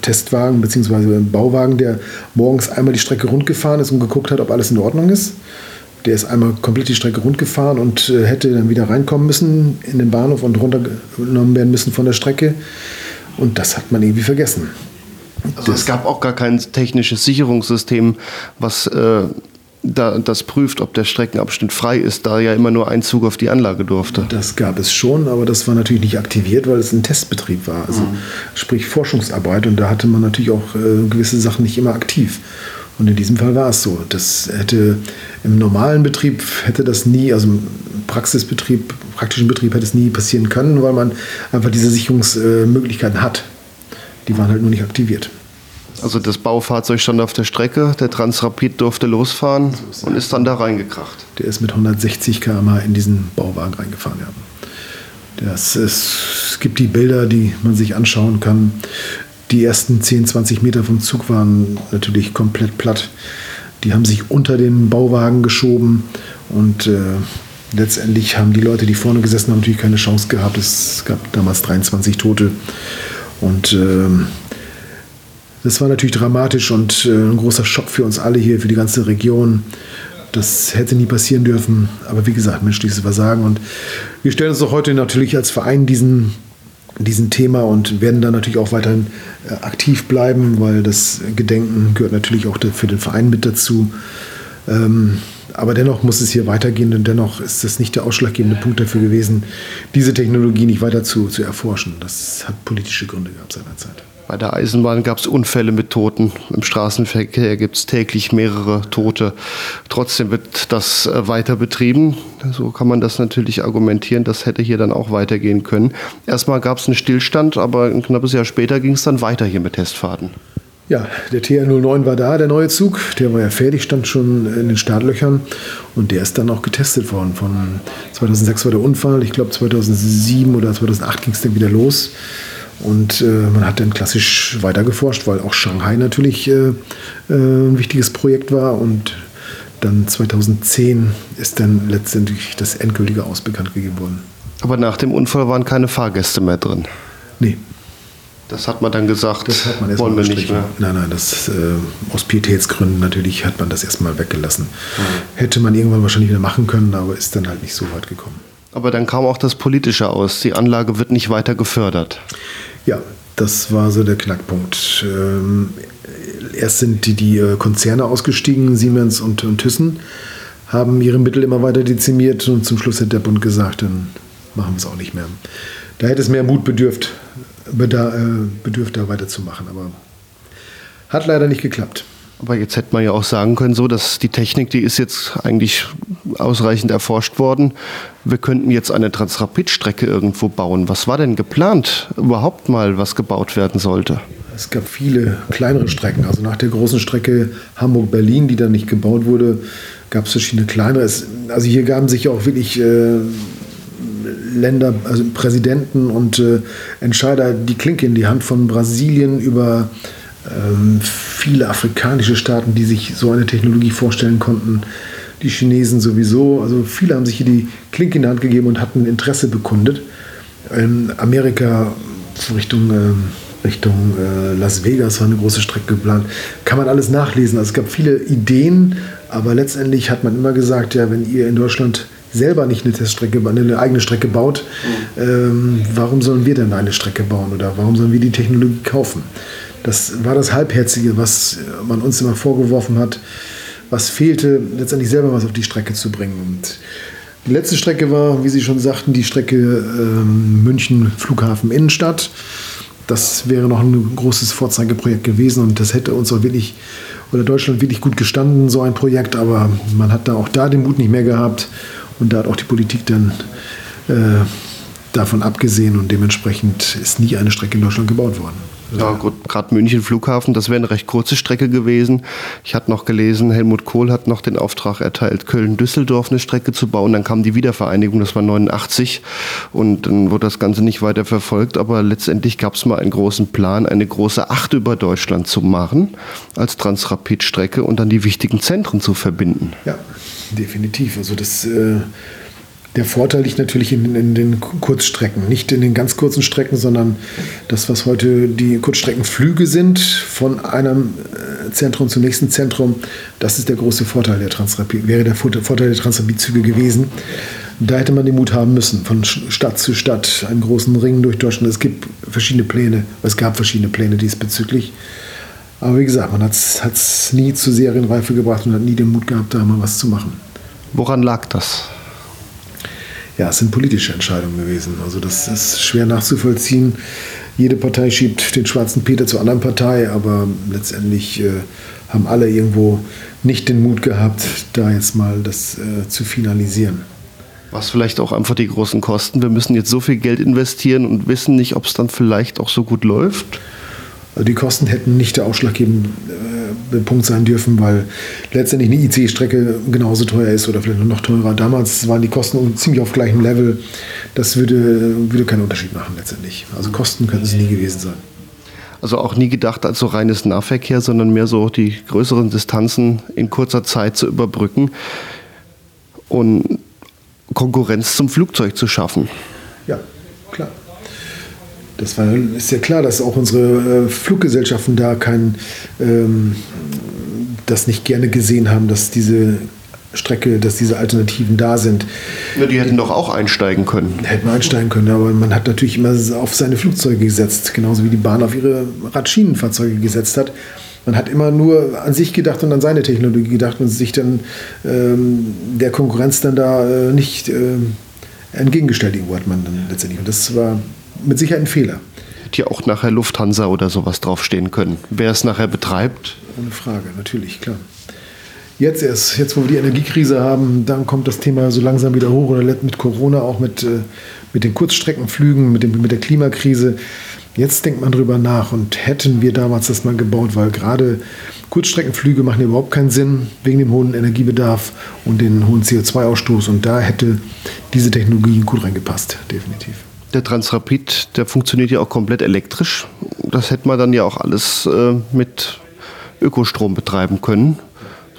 Testwagen bzw. Bauwagen, der morgens einmal die Strecke rund gefahren ist und geguckt hat, ob alles in Ordnung ist. Der ist einmal komplett die Strecke rundgefahren und äh, hätte dann wieder reinkommen müssen in den Bahnhof und runtergenommen werden müssen von der Strecke. Und das hat man irgendwie vergessen. Also es gab auch gar kein technisches Sicherungssystem, was äh, da, das prüft, ob der Streckenabschnitt frei ist, da ja immer nur ein Zug auf die Anlage durfte. Das gab es schon, aber das war natürlich nicht aktiviert, weil es ein Testbetrieb war, also mhm. sprich Forschungsarbeit und da hatte man natürlich auch äh, gewisse Sachen nicht immer aktiv. Und in diesem Fall war es so. Das hätte im normalen Betrieb hätte das nie, also im Praxisbetrieb, praktischen Betrieb hätte es nie passieren können, weil man einfach diese Sicherungsmöglichkeiten hat. Die waren halt nur nicht aktiviert. Also das Baufahrzeug stand auf der Strecke, der Transrapid durfte losfahren so und ist dann da reingekracht. Der ist mit 160 km in diesen Bauwagen reingefahren, ja. Das ist, es gibt die Bilder, die man sich anschauen kann. Die ersten 10, 20 Meter vom Zug waren natürlich komplett platt. Die haben sich unter den Bauwagen geschoben und äh, letztendlich haben die Leute, die vorne gesessen haben, natürlich keine Chance gehabt. Es gab damals 23 Tote und äh, das war natürlich dramatisch und äh, ein großer Schock für uns alle hier, für die ganze Region. Das hätte nie passieren dürfen. Aber wie gesagt, menschliches Versagen. Und wir stellen uns auch heute natürlich als Verein diesen, diesen Thema und werden da natürlich auch weiterhin äh, aktiv bleiben, weil das Gedenken gehört natürlich auch für den Verein mit dazu. Ähm, aber dennoch muss es hier weitergehen und dennoch ist das nicht der ausschlaggebende Punkt dafür gewesen, diese Technologie nicht weiter zu, zu erforschen. Das hat politische Gründe gehabt seinerzeit. Bei der Eisenbahn gab es Unfälle mit Toten. Im Straßenverkehr gibt es täglich mehrere Tote. Trotzdem wird das äh, weiter betrieben. So kann man das natürlich argumentieren. Das hätte hier dann auch weitergehen können. Erstmal gab es einen Stillstand, aber ein knappes Jahr später ging es dann weiter hier mit Testfahrten. Ja, der TR09 war da, der neue Zug. Der war ja fertig, stand schon in den Startlöchern. Und der ist dann auch getestet worden. Von 2006 war der Unfall. Ich glaube, 2007 oder 2008 ging es dann wieder los. Und äh, man hat dann klassisch weitergeforscht, weil auch Shanghai natürlich äh, äh, ein wichtiges Projekt war. Und dann 2010 ist dann letztendlich das endgültige Aus bekannt gegeben worden. Aber nach dem Unfall waren keine Fahrgäste mehr drin. Nee. Das hat man dann gesagt, das hat man wollen wir nicht mehr. Nein, nein, das, äh, aus Pietätsgründen natürlich hat man das erstmal weggelassen. Mhm. Hätte man irgendwann wahrscheinlich wieder machen können, aber ist dann halt nicht so weit gekommen. Aber dann kam auch das Politische aus. Die Anlage wird nicht weiter gefördert. Ja, das war so der Knackpunkt. Ähm, erst sind die, die äh, Konzerne ausgestiegen, Siemens und, und Thyssen, haben ihre Mittel immer weiter dezimiert und zum Schluss hat der Bund gesagt, dann machen wir es auch nicht mehr. Da hätte es mehr Mut bedürft, äh, bedürft da weiterzumachen, aber hat leider nicht geklappt. Aber jetzt hätte man ja auch sagen können, so, dass die Technik, die ist jetzt eigentlich ausreichend erforscht worden. Wir könnten jetzt eine Transrapid-Strecke irgendwo bauen. Was war denn geplant überhaupt mal, was gebaut werden sollte? Es gab viele kleinere Strecken. Also nach der großen Strecke Hamburg-Berlin, die dann nicht gebaut wurde, gab es verschiedene kleinere. also hier gaben sich auch wirklich äh, Länder, also Präsidenten und äh, Entscheider die Klinke in die Hand von Brasilien über ähm, viele afrikanische Staaten, die sich so eine Technologie vorstellen konnten. Die Chinesen sowieso. Also viele haben sich hier die Klinke in die Hand gegeben und hatten Interesse bekundet. In Amerika Richtung, äh, Richtung äh, Las Vegas war eine große Strecke geplant. Kann man alles nachlesen. Also es gab viele Ideen, aber letztendlich hat man immer gesagt, ja, wenn ihr in Deutschland selber nicht eine Teststrecke, eine eigene Strecke baut, ähm, warum sollen wir denn eine Strecke bauen oder warum sollen wir die Technologie kaufen? Das war das Halbherzige, was man uns immer vorgeworfen hat, was fehlte, letztendlich selber was auf die Strecke zu bringen. Und die letzte Strecke war, wie Sie schon sagten, die Strecke ähm, München Flughafen Innenstadt. Das wäre noch ein großes Vorzeigeprojekt gewesen und das hätte uns auch wirklich oder Deutschland wirklich gut gestanden, so ein Projekt. Aber man hat da auch da den Mut nicht mehr gehabt und da hat auch die Politik dann äh, davon abgesehen und dementsprechend ist nie eine Strecke in Deutschland gebaut worden. Ja, gerade München Flughafen, das wäre eine recht kurze Strecke gewesen. Ich hatte noch gelesen, Helmut Kohl hat noch den Auftrag erteilt, Köln-Düsseldorf eine Strecke zu bauen. Dann kam die Wiedervereinigung, das war 89 und dann wurde das Ganze nicht weiter verfolgt. Aber letztendlich gab es mal einen großen Plan, eine große Acht über Deutschland zu machen als Transrapid-Strecke und dann die wichtigen Zentren zu verbinden. Ja, definitiv. Also das äh der Vorteil liegt natürlich in, in, den Kurzstrecken, nicht in den ganz kurzen Strecken, sondern das, was heute die Kurzstreckenflüge sind von einem äh, Zentrum zum nächsten Zentrum. Das ist der große Vorteil der Transrapid, wäre der Vorteil der Transrapidzüge gewesen. Da hätte man den Mut haben müssen, von Stadt zu Stadt, einen großen Ring durch Deutschland. Es gibt verschiedene Pläne, es gab verschiedene Pläne diesbezüglich. Aber wie gesagt, man hat es nie zu Serienreife gebracht und hat nie den Mut gehabt, da mal was zu machen. Woran lag das? Ja, es sind politische Entscheidungen gewesen. Also das ist schwer nachzuvollziehen. Jede Partei schiebt den schwarzen Peter zur anderen Partei, aber letztendlich äh, haben alle irgendwo nicht den Mut gehabt, da jetzt mal das äh, zu finalisieren. Was vielleicht auch einfach die großen Kosten. Wir müssen jetzt so viel Geld investieren und wissen nicht, ob es dann vielleicht auch so gut läuft. Also die Kosten hätten nicht der ausschlaggebende äh, Punkt sein dürfen, weil letztendlich eine IC-Strecke genauso teuer ist oder vielleicht noch teurer. Damals waren die Kosten ziemlich auf gleichem Level. Das würde, würde keinen Unterschied machen letztendlich. Also Kosten könnten sie nie gewesen sein. Also auch nie gedacht als so reines Nahverkehr, sondern mehr so die größeren Distanzen in kurzer Zeit zu überbrücken und Konkurrenz zum Flugzeug zu schaffen. Ja. Das war, ist ja klar, dass auch unsere äh, Fluggesellschaften da kein, ähm, das nicht gerne gesehen haben, dass diese Strecke, dass diese Alternativen da sind. Ja, die hätten doch auch einsteigen können. Hätten einsteigen können, aber man hat natürlich immer auf seine Flugzeuge gesetzt, genauso wie die Bahn auf ihre Radschienenfahrzeuge gesetzt hat. Man hat immer nur an sich gedacht und an seine Technologie gedacht und sich dann ähm, der Konkurrenz dann da äh, nicht äh, entgegengestellt, irgendwo hat man dann letztendlich. Und das war mit Sicherheit ein Fehler. Hätte ja auch nachher Lufthansa oder sowas draufstehen können. Wer es nachher betreibt? Ohne Frage, natürlich, klar. Jetzt erst, jetzt wo wir die Energiekrise haben, dann kommt das Thema so langsam wieder hoch oder mit Corona, auch mit, äh, mit den Kurzstreckenflügen, mit, dem, mit der Klimakrise. Jetzt denkt man drüber nach und hätten wir damals das mal gebaut, weil gerade Kurzstreckenflüge machen ja überhaupt keinen Sinn wegen dem hohen Energiebedarf und den hohen CO2-Ausstoß und da hätte diese Technologie gut reingepasst, definitiv. Der Transrapid, der funktioniert ja auch komplett elektrisch. Das hätte man dann ja auch alles äh, mit Ökostrom betreiben können.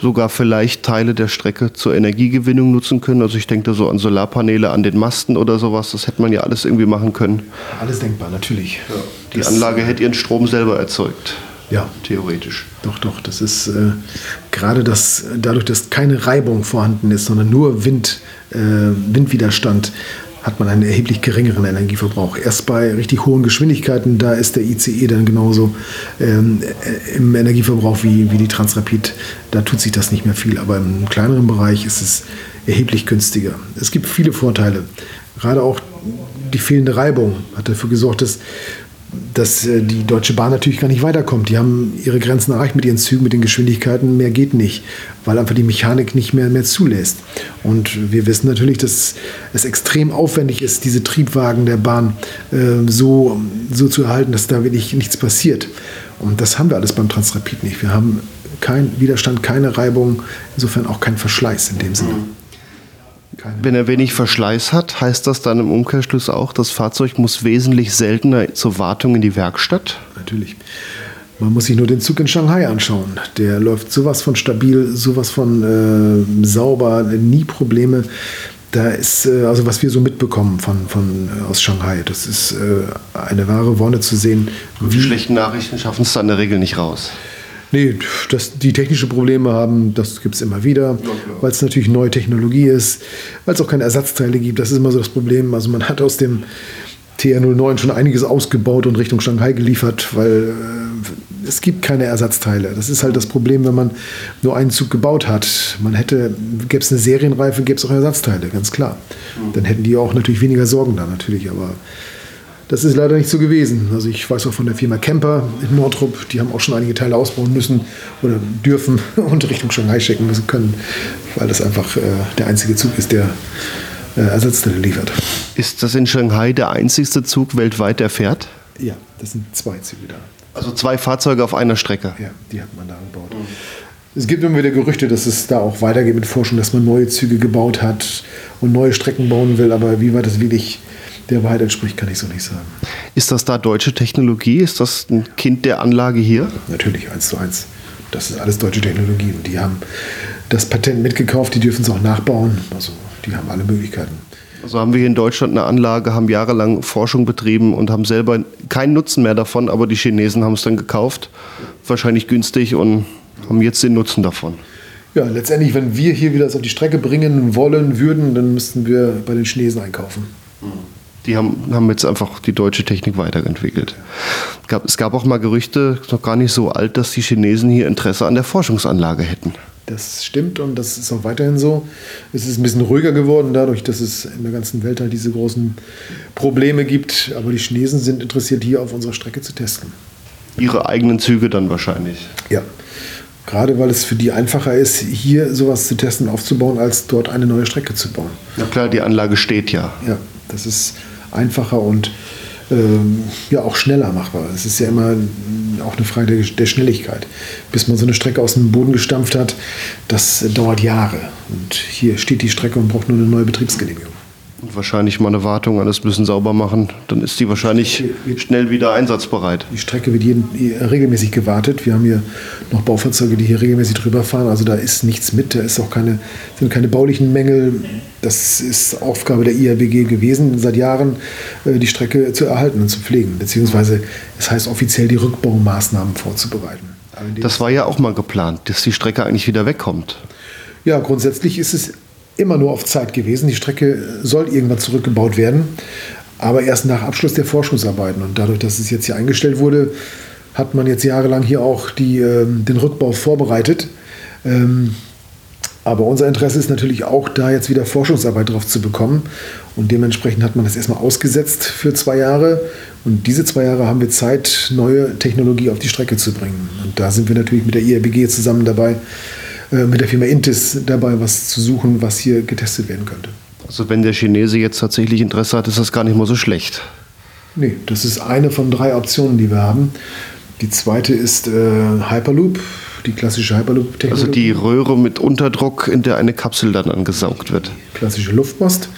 Sogar vielleicht Teile der Strecke zur Energiegewinnung nutzen können. Also ich denke da so an Solarpaneele an den Masten oder sowas. Das hätte man ja alles irgendwie machen können. Alles denkbar, natürlich. Ja. Die das, Anlage hätte ihren Strom selber erzeugt. Ja. Theoretisch. Doch, doch. Das ist äh, gerade das, dadurch, dass keine Reibung vorhanden ist, sondern nur Wind, äh, Windwiderstand, hat man einen erheblich geringeren Energieverbrauch. Erst bei richtig hohen Geschwindigkeiten, da ist der ICE dann genauso ähm, äh, im Energieverbrauch wie, wie die Transrapid. Da tut sich das nicht mehr viel, aber im kleineren Bereich ist es erheblich günstiger. Es gibt viele Vorteile. Gerade auch die fehlende Reibung hat dafür gesorgt, dass dass äh, die Deutsche Bahn natürlich gar nicht weiterkommt. Die haben ihre Grenzen erreicht mit ihren Zügen, mit den Geschwindigkeiten. Mehr geht nicht, weil einfach die Mechanik nicht mehr, mehr zulässt. Und wir wissen natürlich, dass es extrem aufwendig ist, diese Triebwagen der Bahn äh, so, so zu erhalten, dass da wirklich nichts passiert. Und das haben wir alles beim Transrapid nicht. Wir haben keinen Widerstand, keine Reibung, insofern auch keinen Verschleiß in dem Sinne. Keine. Wenn er wenig Verschleiß hat, heißt das dann im Umkehrschluss auch, das Fahrzeug muss wesentlich seltener zur Wartung in die Werkstatt? Natürlich. Man muss sich nur den Zug in Shanghai anschauen. Der läuft sowas von stabil, sowas von äh, sauber, nie Probleme. Da ist, äh, also was wir so mitbekommen von, von, äh, aus Shanghai, das ist äh, eine wahre Wonne zu sehen. Die schlechten Nachrichten schaffen es da in der Regel nicht raus. Nee, dass die technische Probleme haben, das gibt es immer wieder, weil es natürlich neue Technologie ist, weil es auch keine Ersatzteile gibt. Das ist immer so das Problem. Also man hat aus dem TR09 schon einiges ausgebaut und Richtung Shanghai geliefert, weil äh, es gibt keine Ersatzteile. Das ist halt das Problem, wenn man nur einen Zug gebaut hat. Man hätte, gäbe es eine Serienreife, gäbe es auch Ersatzteile, ganz klar. Dann hätten die auch natürlich weniger Sorgen da natürlich, aber das ist leider nicht so gewesen. Also ich weiß auch von der Firma Kemper in Nordrup, die haben auch schon einige Teile ausbauen müssen oder dürfen und Richtung Shanghai schicken müssen können, weil das einfach äh, der einzige Zug ist, der äh, Ersatzteile liefert. Ist das in Shanghai der einzigste Zug weltweit, der fährt? Ja, das sind zwei Züge da. Also zwei Fahrzeuge auf einer Strecke? Ja, die hat man da gebaut. Mhm. Es gibt immer wieder Gerüchte, dass es da auch weitergeht mit Forschung, dass man neue Züge gebaut hat und neue Strecken bauen will, aber wie weit das wirklich der Wahrheit entspricht, kann ich so nicht sagen. Ist das da deutsche Technologie? Ist das ein Kind der Anlage hier? Natürlich, eins zu eins. Das ist alles deutsche Technologie. Und die haben das Patent mitgekauft, die dürfen es auch nachbauen. Also die haben alle Möglichkeiten. Also haben wir hier in Deutschland eine Anlage, haben jahrelang Forschung betrieben und haben selber keinen Nutzen mehr davon, aber die Chinesen haben es dann gekauft. Wahrscheinlich günstig und haben jetzt den Nutzen davon. Ja, letztendlich, wenn wir hier wieder das auf die Strecke bringen wollen würden, dann müssten wir bei den Chinesen einkaufen. Die haben, haben jetzt einfach die deutsche Technik weiterentwickelt. Es gab auch mal Gerüchte, noch gar nicht so alt, dass die Chinesen hier Interesse an der Forschungsanlage hätten. Das stimmt und das ist auch weiterhin so. Es ist ein bisschen ruhiger geworden, dadurch, dass es in der ganzen Welt halt diese großen Probleme gibt. Aber die Chinesen sind interessiert, hier auf unserer Strecke zu testen. Ihre eigenen Züge dann wahrscheinlich. Ja. Gerade weil es für die einfacher ist, hier sowas zu testen, aufzubauen, als dort eine neue Strecke zu bauen. Na klar, die Anlage steht ja. Ja, das ist einfacher und ähm, ja auch schneller machbar. Es ist ja immer auch eine Frage der, der, Schnelligkeit. Bis man so eine Strecke aus dem Boden gestampft hat, das dauert Jahre. Und hier steht die Strecke und braucht nur eine neue Betriebsgenehmigung. Und wahrscheinlich mal eine Wartung, alles müssen sauber machen. Dann ist die wahrscheinlich schnell wieder einsatzbereit. Die Strecke wird jeden, regelmäßig gewartet. Wir haben hier noch Baufahrzeuge, die hier regelmäßig drüber fahren. Also da ist nichts mit, da ist auch keine, sind keine baulichen Mängel. Das ist Aufgabe der IABG gewesen, seit Jahren äh, die Strecke zu erhalten und zu pflegen. Beziehungsweise es heißt offiziell, die Rückbaumaßnahmen vorzubereiten. Das war ja auch mal geplant, dass die Strecke eigentlich wieder wegkommt. Ja, grundsätzlich ist es immer nur auf Zeit gewesen. Die Strecke soll irgendwann zurückgebaut werden, aber erst nach Abschluss der Forschungsarbeiten. Und dadurch, dass es jetzt hier eingestellt wurde, hat man jetzt jahrelang hier auch die, äh, den Rückbau vorbereitet. Ähm, aber unser Interesse ist natürlich auch, da jetzt wieder Forschungsarbeit drauf zu bekommen. Und dementsprechend hat man das erstmal ausgesetzt für zwei Jahre. Und diese zwei Jahre haben wir Zeit, neue Technologie auf die Strecke zu bringen. Und da sind wir natürlich mit der IRBG zusammen dabei, mit der Firma Intis dabei, was zu suchen, was hier getestet werden könnte. Also wenn der Chinese jetzt tatsächlich Interesse hat, ist das gar nicht mal so schlecht. Nee, das ist eine von drei Optionen, die wir haben. Die zweite ist äh, Hyperloop, die klassische Hyperloop-Technologie. Also die Röhre mit Unterdruck, in der eine Kapsel dann angesaugt wird. Klassische Luftpost.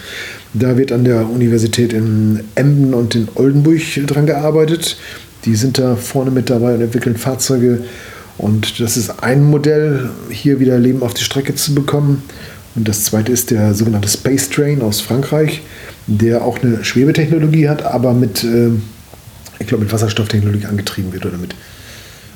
Da wird an der Universität in Emden und in Oldenburg dran gearbeitet. Die sind da vorne mit dabei und entwickeln Fahrzeuge, und das ist ein Modell, hier wieder Leben auf die Strecke zu bekommen. Und das zweite ist der sogenannte Space Train aus Frankreich, der auch eine Schwebetechnologie hat, aber mit, äh, ich glaube, mit Wasserstofftechnologie angetrieben wird oder mit,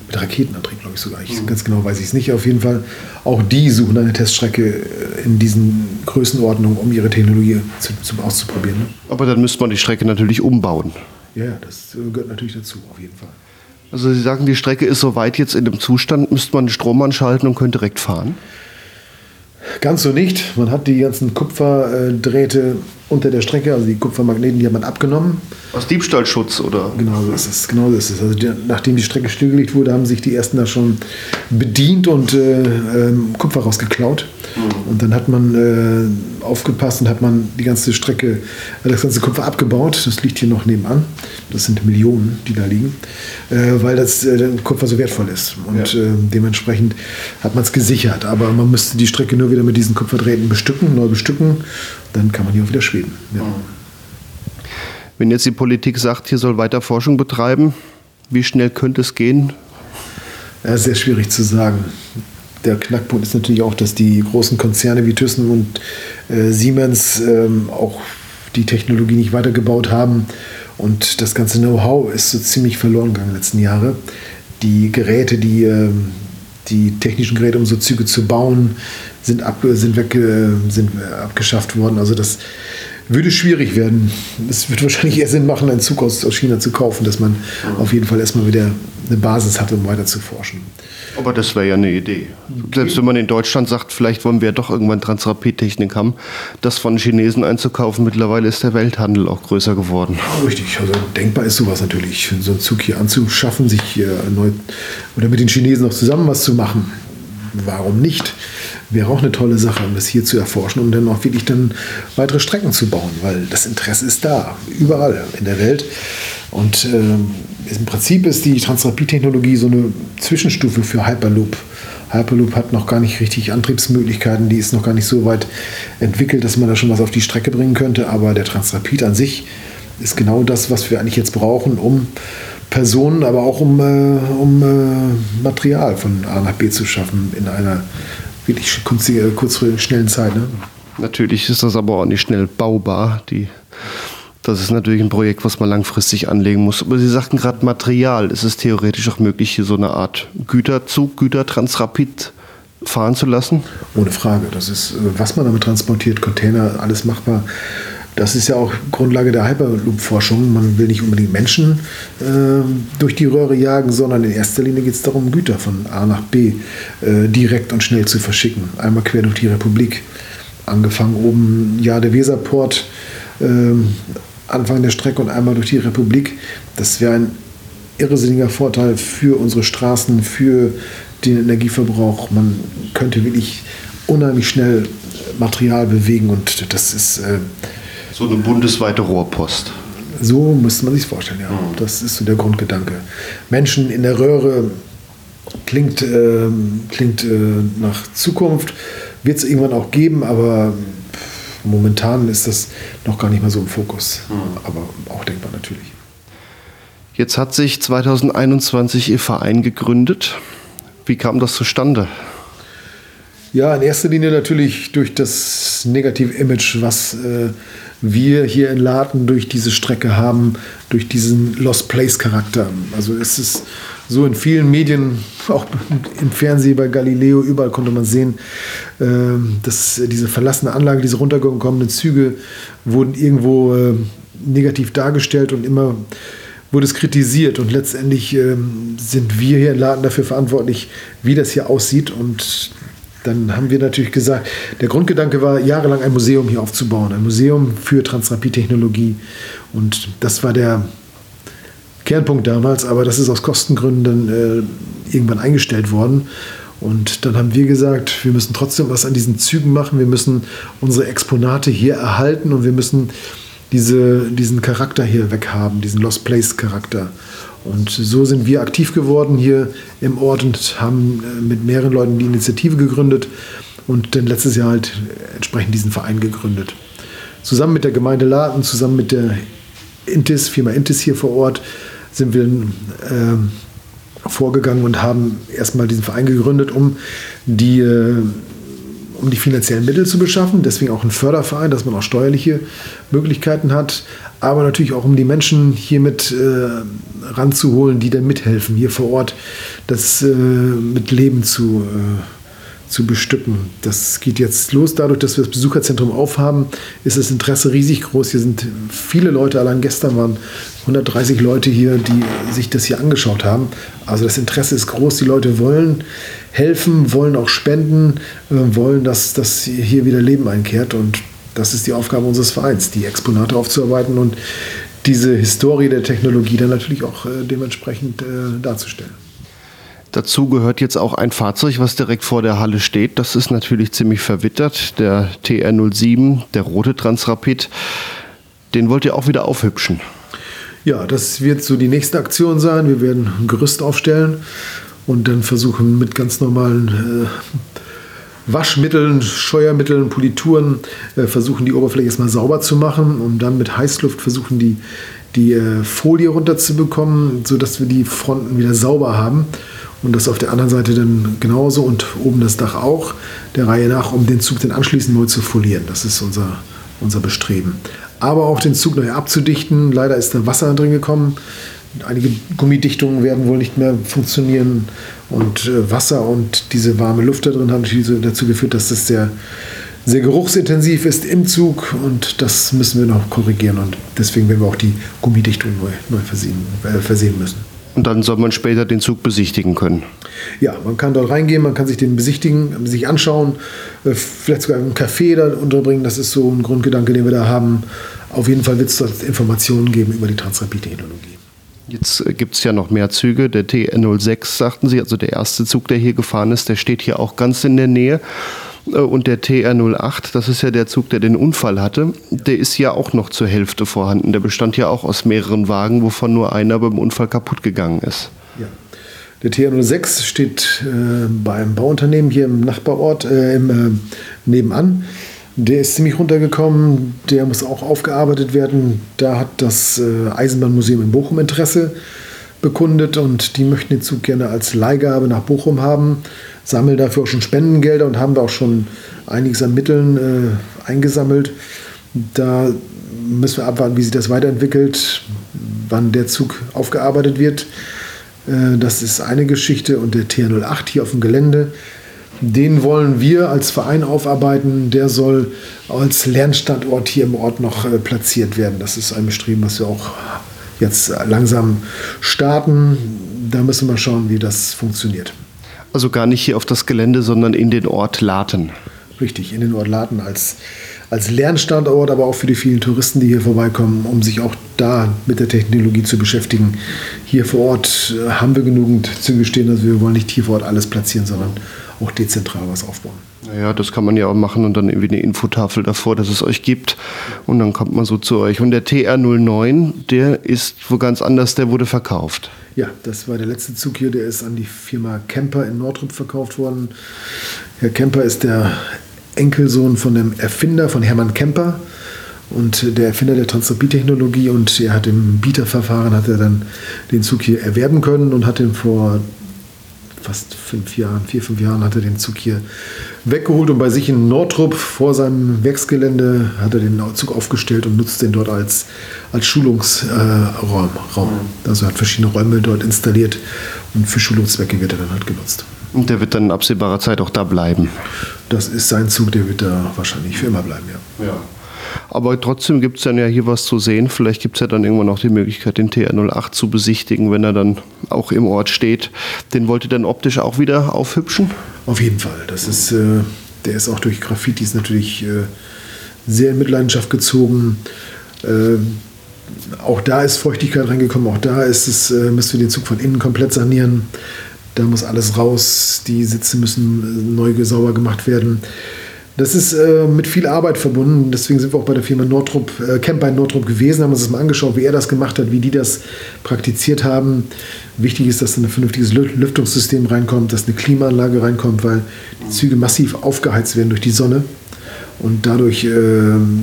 mit Raketenantrieb, glaube ich sogar. Ich, mhm. Ganz genau weiß ich es nicht. Auf jeden Fall, auch die suchen eine Teststrecke äh, in diesen Größenordnungen, um ihre Technologie zu, zu, auszuprobieren. Ne? Aber dann müsste man die Strecke natürlich umbauen. Ja, das äh, gehört natürlich dazu, auf jeden Fall. Also Sie sagen, die Strecke ist soweit jetzt in dem Zustand, müsste man den Strom anschalten und könnte direkt fahren? Ganz so nicht. Man hat die ganzen Kupferdrähte unter der Strecke, also die Kupfermagneten, die hat man abgenommen. Aus Diebstahlschutz, oder? Genau so ist es. Genau so ist es. Also die, nachdem die Strecke stillgelegt wurde, haben sich die ersten da schon bedient und äh, äh, Kupfer rausgeklaut. Mhm. Und dann hat man äh, aufgepasst und hat man die ganze Strecke, äh, das ganze Kupfer abgebaut. Das liegt hier noch nebenan. Das sind Millionen, die da liegen, äh, weil das äh, Kupfer so wertvoll ist. Und ja. dementsprechend hat man es gesichert. Aber man müsste die Strecke nur wieder mit diesen Kupferdrähten bestücken, neu bestücken. Dann kann man hier auch wieder schweben. Ja. Mhm. Wenn jetzt die Politik sagt, hier soll weiter Forschung betreiben, wie schnell könnte es gehen? Ja, sehr schwierig zu sagen. Der Knackpunkt ist natürlich auch, dass die großen Konzerne wie Thyssen und äh, Siemens ähm, auch die Technologie nicht weitergebaut haben. Und das ganze Know-how ist so ziemlich verloren gegangen in den letzten Jahren. Die Geräte, die, äh, die technischen Geräte, um so Züge zu bauen, sind, ab, sind, weg, äh, sind abgeschafft worden. Also das würde schwierig werden. Es wird wahrscheinlich eher Sinn machen, einen Zug aus, aus China zu kaufen, dass man auf jeden Fall erstmal wieder eine Basis hat, um weiter zu forschen. Aber das wäre ja eine Idee. Selbst wenn man in Deutschland sagt, vielleicht wollen wir ja doch irgendwann Transrapid-Technik haben, das von Chinesen einzukaufen, mittlerweile ist der Welthandel auch größer geworden. Richtig, also denkbar ist sowas natürlich. So einen Zug hier anzuschaffen, sich hier erneut oder mit den Chinesen noch zusammen was zu machen. Warum nicht? Wäre auch eine tolle Sache, um das hier zu erforschen und dann auch wirklich dann weitere Strecken zu bauen, weil das Interesse ist da, überall in der Welt. Und äh, im Prinzip ist die Transrapid-Technologie so eine Zwischenstufe für Hyperloop. Hyperloop hat noch gar nicht richtig Antriebsmöglichkeiten, die ist noch gar nicht so weit entwickelt, dass man da schon was auf die Strecke bringen könnte, aber der Transrapid an sich ist genau das, was wir eigentlich jetzt brauchen, um Personen, aber auch um, äh, um äh, Material von A nach B zu schaffen in einer wirklich kurzfristigen, schnellen Zeit. Ne? Natürlich ist das aber auch nicht schnell baubar. Die Das ist natürlich ein Projekt, was man langfristig anlegen muss. Aber Sie sagten gerade Material. Ist es theoretisch auch möglich, hier so eine Art Güterzug, Gütertransrapid fahren zu lassen? Ohne Frage. Das ist, äh, was man damit transportiert, Container, alles machbar. Das ist ja auch Grundlage der Hyperloop-Forschung. Man will nicht unbedingt Menschen äh, durch die Röhre jagen, sondern in erster Linie geht es darum, Güter von A nach B äh, direkt und schnell zu verschicken. Einmal quer durch die Republik. Angefangen oben, ja, der Weserport, äh, Anfang der Strecke und einmal durch die Republik. Das wäre ein irrsinniger Vorteil für unsere Straßen, für den Energieverbrauch. Man könnte wirklich unheimlich schnell Material bewegen und das ist. Äh, so eine bundesweite Rohrpost. So müsste man sich vorstellen, ja. Mhm. Das ist so der Grundgedanke. Menschen in der Röhre klingt, äh, klingt äh, nach Zukunft, wird es irgendwann auch geben, aber momentan ist das noch gar nicht mal so im Fokus. Mhm. Aber auch denkbar natürlich. Jetzt hat sich 2021 Ihr Verein gegründet. Wie kam das zustande? Ja, in erster Linie natürlich durch das negative Image, was äh, wir hier in Laten durch diese Strecke haben, durch diesen Lost Place Charakter. Also es ist so in vielen Medien, auch im Fernsehen bei Galileo, überall konnte man sehen, äh, dass diese verlassene Anlage, diese runtergekommenen Züge wurden irgendwo äh, negativ dargestellt und immer wurde es kritisiert und letztendlich ähm, sind wir hier in Laden dafür verantwortlich, wie das hier aussieht und dann haben wir natürlich gesagt, der Grundgedanke war, jahrelang ein Museum hier aufzubauen, ein Museum für Transrapid-Technologie. Und das war der Kernpunkt damals, aber das ist aus Kostengründen äh, irgendwann eingestellt worden. Und dann haben wir gesagt, wir müssen trotzdem was an diesen Zügen machen, wir müssen unsere Exponate hier erhalten und wir müssen diese, diesen Charakter hier weghaben, diesen Lost Place-Charakter. Und so sind wir aktiv geworden hier im Ort und haben äh, mit mehreren Leuten die Initiative gegründet und dann letztes Jahr halt entsprechend diesen Verein gegründet. Zusammen mit der Gemeinde Laden, zusammen mit der Intis, Firma Intis hier vor Ort, sind wir äh, vorgegangen und haben erstmal diesen Verein gegründet, um die äh, um die finanziellen Mittel zu beschaffen, deswegen auch ein Förderverein, dass man auch steuerliche Möglichkeiten hat, aber natürlich auch um die Menschen hier mit äh, ranzuholen, die dann mithelfen, hier vor Ort das äh, mit Leben zu, äh, zu bestücken. Das geht jetzt los. Dadurch, dass wir das Besucherzentrum aufhaben, ist das Interesse riesig groß. Hier sind viele Leute, allein gestern waren 130 Leute hier, die sich das hier angeschaut haben. Also das Interesse ist groß. Die Leute wollen helfen, wollen auch spenden, äh, wollen, dass, dass hier wieder Leben einkehrt. Und das ist die Aufgabe unseres Vereins, die Exponate aufzuarbeiten und diese Historie der Technologie dann natürlich auch äh, dementsprechend äh, darzustellen. Dazu gehört jetzt auch ein Fahrzeug, was direkt vor der Halle steht. Das ist natürlich ziemlich verwittert. Der TR07, der rote Transrapid. Den wollt ihr auch wieder aufhübschen. Ja, das wird so die nächste Aktion sein. Wir werden ein Gerüst aufstellen und dann versuchen mit ganz normalen äh, Waschmitteln, Scheuermitteln, Polituren, äh, versuchen die Oberfläche erstmal sauber zu machen und dann mit Heißluft versuchen die, die äh, Folie runterzubekommen, sodass wir die Fronten wieder sauber haben. Und das auf der anderen Seite dann genauso und oben das Dach auch, der Reihe nach, um den Zug dann anschließend neu zu folieren. Das ist unser, unser Bestreben. Aber auch den Zug neu abzudichten. Leider ist da Wasser drin gekommen. Einige Gummidichtungen werden wohl nicht mehr funktionieren und äh, Wasser und diese warme Luft da drin haben dazu geführt, dass das sehr, sehr geruchsintensiv ist im Zug und das müssen wir noch korrigieren und deswegen werden wir auch die Gummidichtung neu, neu versehen, äh, versehen müssen. Und dann soll man später den Zug besichtigen können. Ja, man kann dort reingehen, man kann sich den besichtigen, sich anschauen, äh, vielleicht sogar im Café da unterbringen. Das ist so ein Grundgedanke, den wir da haben. Auf jeden Fall wird es dort Informationen geben über die Transrapid-Technologie. Jetzt äh, gibt es ja noch mehr Züge. Der TR06, sagten Sie, also der erste Zug, der hier gefahren ist, der steht hier auch ganz in der Nähe. Äh, und der TR08, das ist ja der Zug, der den Unfall hatte, der ist ja auch noch zur Hälfte vorhanden. Der bestand ja auch aus mehreren Wagen, wovon nur einer beim Unfall kaputt gegangen ist. Ja. Der TR06 steht äh, beim Bauunternehmen hier im Nachbarort, äh, im, äh, nebenan. Der ist ziemlich runtergekommen, der muss auch aufgearbeitet werden. Da hat das äh, Eisenbahnmuseum in Bochum Interesse bekundet und die möchten den Zug gerne als Leihgabe nach Bochum haben, sammeln dafür auch schon Spendengelder und haben da auch schon einiges an Mitteln äh, eingesammelt. Da müssen wir abwarten, wie sich das weiterentwickelt, wann der Zug aufgearbeitet wird. Äh, das ist eine Geschichte und der TR08 hier auf dem Gelände, den wollen wir als Verein aufarbeiten. Der soll als Lernstandort hier im Ort noch äh, platziert werden. Das ist ein Bestreben, was wir auch jetzt langsam starten. Da müssen wir schauen, wie das funktioniert. Also gar nicht hier auf das Gelände, sondern in den Ort Laten. Richtig, in den Ort Laten als, als Lernstandort, aber auch für die vielen Touristen, die hier vorbeikommen, um sich auch da mit der Technologie zu beschäftigen. Hier vor Ort äh, haben wir genügend Züge stehen, also wir wollen nicht hier vor Ort alles platzieren, sondern auch dezentral was aufbauen. Naja, das kann man ja auch machen und dann irgendwie eine Infotafel davor, dass es euch gibt. Und dann kommt man so zu euch. Und der TR09, der ist wo ganz anders, der wurde verkauft. Ja, das war der letzte Zug hier, der ist an die Firma Kemper in Nordrup verkauft worden. Herr Kemper ist der Enkelsohn von dem Erfinder von Hermann Kemper und der Erfinder der Transrapid-Technologie und er hat im Bieterverfahren hat er dann den Zug hier erwerben können und hat ihn vor fast fünf Jahren, vier, fünf Jahren hat er den Zug hier weggeholt und bei sich in Nordrup vor seinem Werksgelände hat er den Zug aufgestellt und nutzt den dort als, als Schulungsraum. Äh, also hat verschiedene Räume dort installiert und für Schulungszwecke wird er dann halt genutzt. Und der wird dann in absehbarer Zeit auch da bleiben? Das ist sein Zug, der wird da wahrscheinlich für immer bleiben, ja. ja. Aber trotzdem gibt es dann ja hier was zu sehen. Vielleicht gibt es ja dann irgendwann noch die Möglichkeit, den TR08 zu besichtigen, wenn er dann auch im Ort steht. Den wollt ihr dann optisch auch wieder aufhübschen? Auf jeden Fall. Das ist, äh, der ist auch durch Graffitis natürlich äh, sehr in Mitleidenschaft gezogen. Äh, auch da ist Feuchtigkeit reingekommen. Auch da ist es, äh, müssen wir den Zug von innen komplett sanieren. Da muss alles raus. Die Sitze müssen äh, neu sauber gemacht werden. Das ist äh, mit viel Arbeit verbunden. Deswegen sind wir auch bei der Firma Nordrup, äh, Camp bei Nordrup gewesen, haben uns das mal angeschaut, wie er das gemacht hat, wie die das praktiziert haben. Wichtig ist, dass ein vernünftiges Lüftungssystem reinkommt, dass eine Klimaanlage reinkommt, weil die Züge massiv aufgeheizt werden durch die Sonne. Und dadurch äh,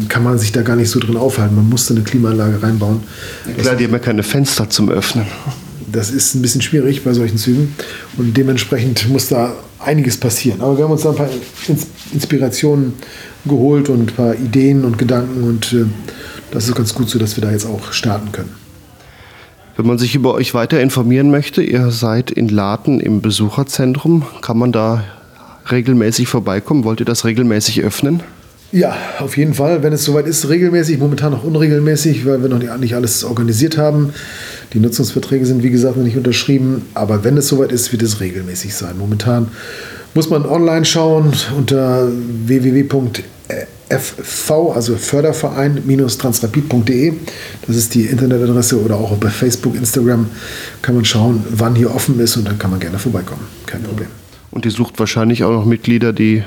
kann man sich da gar nicht so drin aufhalten. Man musste eine Klimaanlage reinbauen. Ja, klar, die haben ja keine Fenster zum Öffnen. Das ist ein bisschen schwierig bei solchen Zügen. Und dementsprechend muss da einiges passieren. Aber wir haben uns da ein paar Inspirationen geholt und ein paar Ideen und Gedanken und äh, das ist ganz gut so, dass wir da jetzt auch starten können. Wenn man sich über euch weiter informieren möchte, ihr seid in Laten im Besucherzentrum, kann man da regelmäßig vorbeikommen? Wollt ihr das regelmäßig öffnen? Ja, auf jeden Fall. Wenn es soweit ist, regelmäßig, momentan noch unregelmäßig, weil wir noch nicht alles organisiert haben. Die Nutzungsverträge sind, wie gesagt, noch nicht unterschrieben. Aber wenn es soweit ist, wird es regelmäßig sein. Momentan muss man online schauen unter www.fv, also Förderverein-transrapid.de. Das ist die Internetadresse oder auch bei Facebook, Instagram kann man schauen, wann hier offen ist und dann kann man gerne vorbeikommen. Kein Problem. Und ihr sucht wahrscheinlich auch noch Mitglieder, die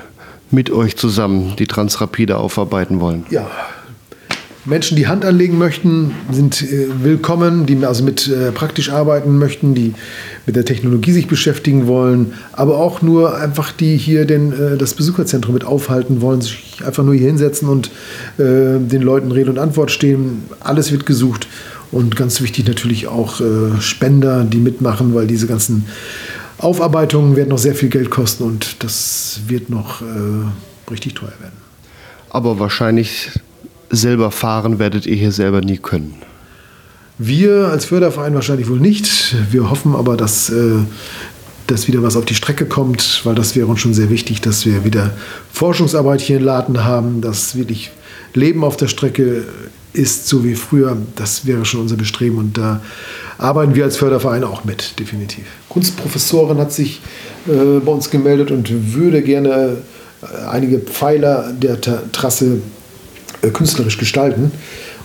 mit euch zusammen die Transrapide aufarbeiten wollen. Ja, Menschen, die Hand anlegen möchten, sind äh, willkommen, die also mit äh, praktisch arbeiten möchten, die mit der Technologie sich beschäftigen wollen, aber auch nur einfach die hier den, äh, das Besucherzentrum mit aufhalten wollen, sich einfach nur hier hinsetzen und äh, den Leuten Rede und Antwort stehen. Alles wird gesucht und ganz wichtig natürlich auch äh, Spender, die mitmachen, weil diese ganzen Aufarbeitungen werden noch sehr viel Geld kosten und das wird noch äh, richtig teuer werden. Aber wahrscheinlich selber fahren werdet ihr hier selber nie können. Wir als Förderverein wahrscheinlich wohl nicht. Wir hoffen aber, dass, äh, dass wieder was auf die Strecke kommt, weil das wäre uns schon sehr wichtig, dass wir wieder Forschungsarbeit hier in Laden haben, dass wirklich Leben auf der Strecke ist, so wie früher. Das wäre schon unser Bestreben und da arbeiten wir als Förderverein auch mit, definitiv. Kunstprofessorin hat sich äh, bei uns gemeldet und würde gerne äh, einige Pfeiler der Trasse äh, künstlerisch gestalten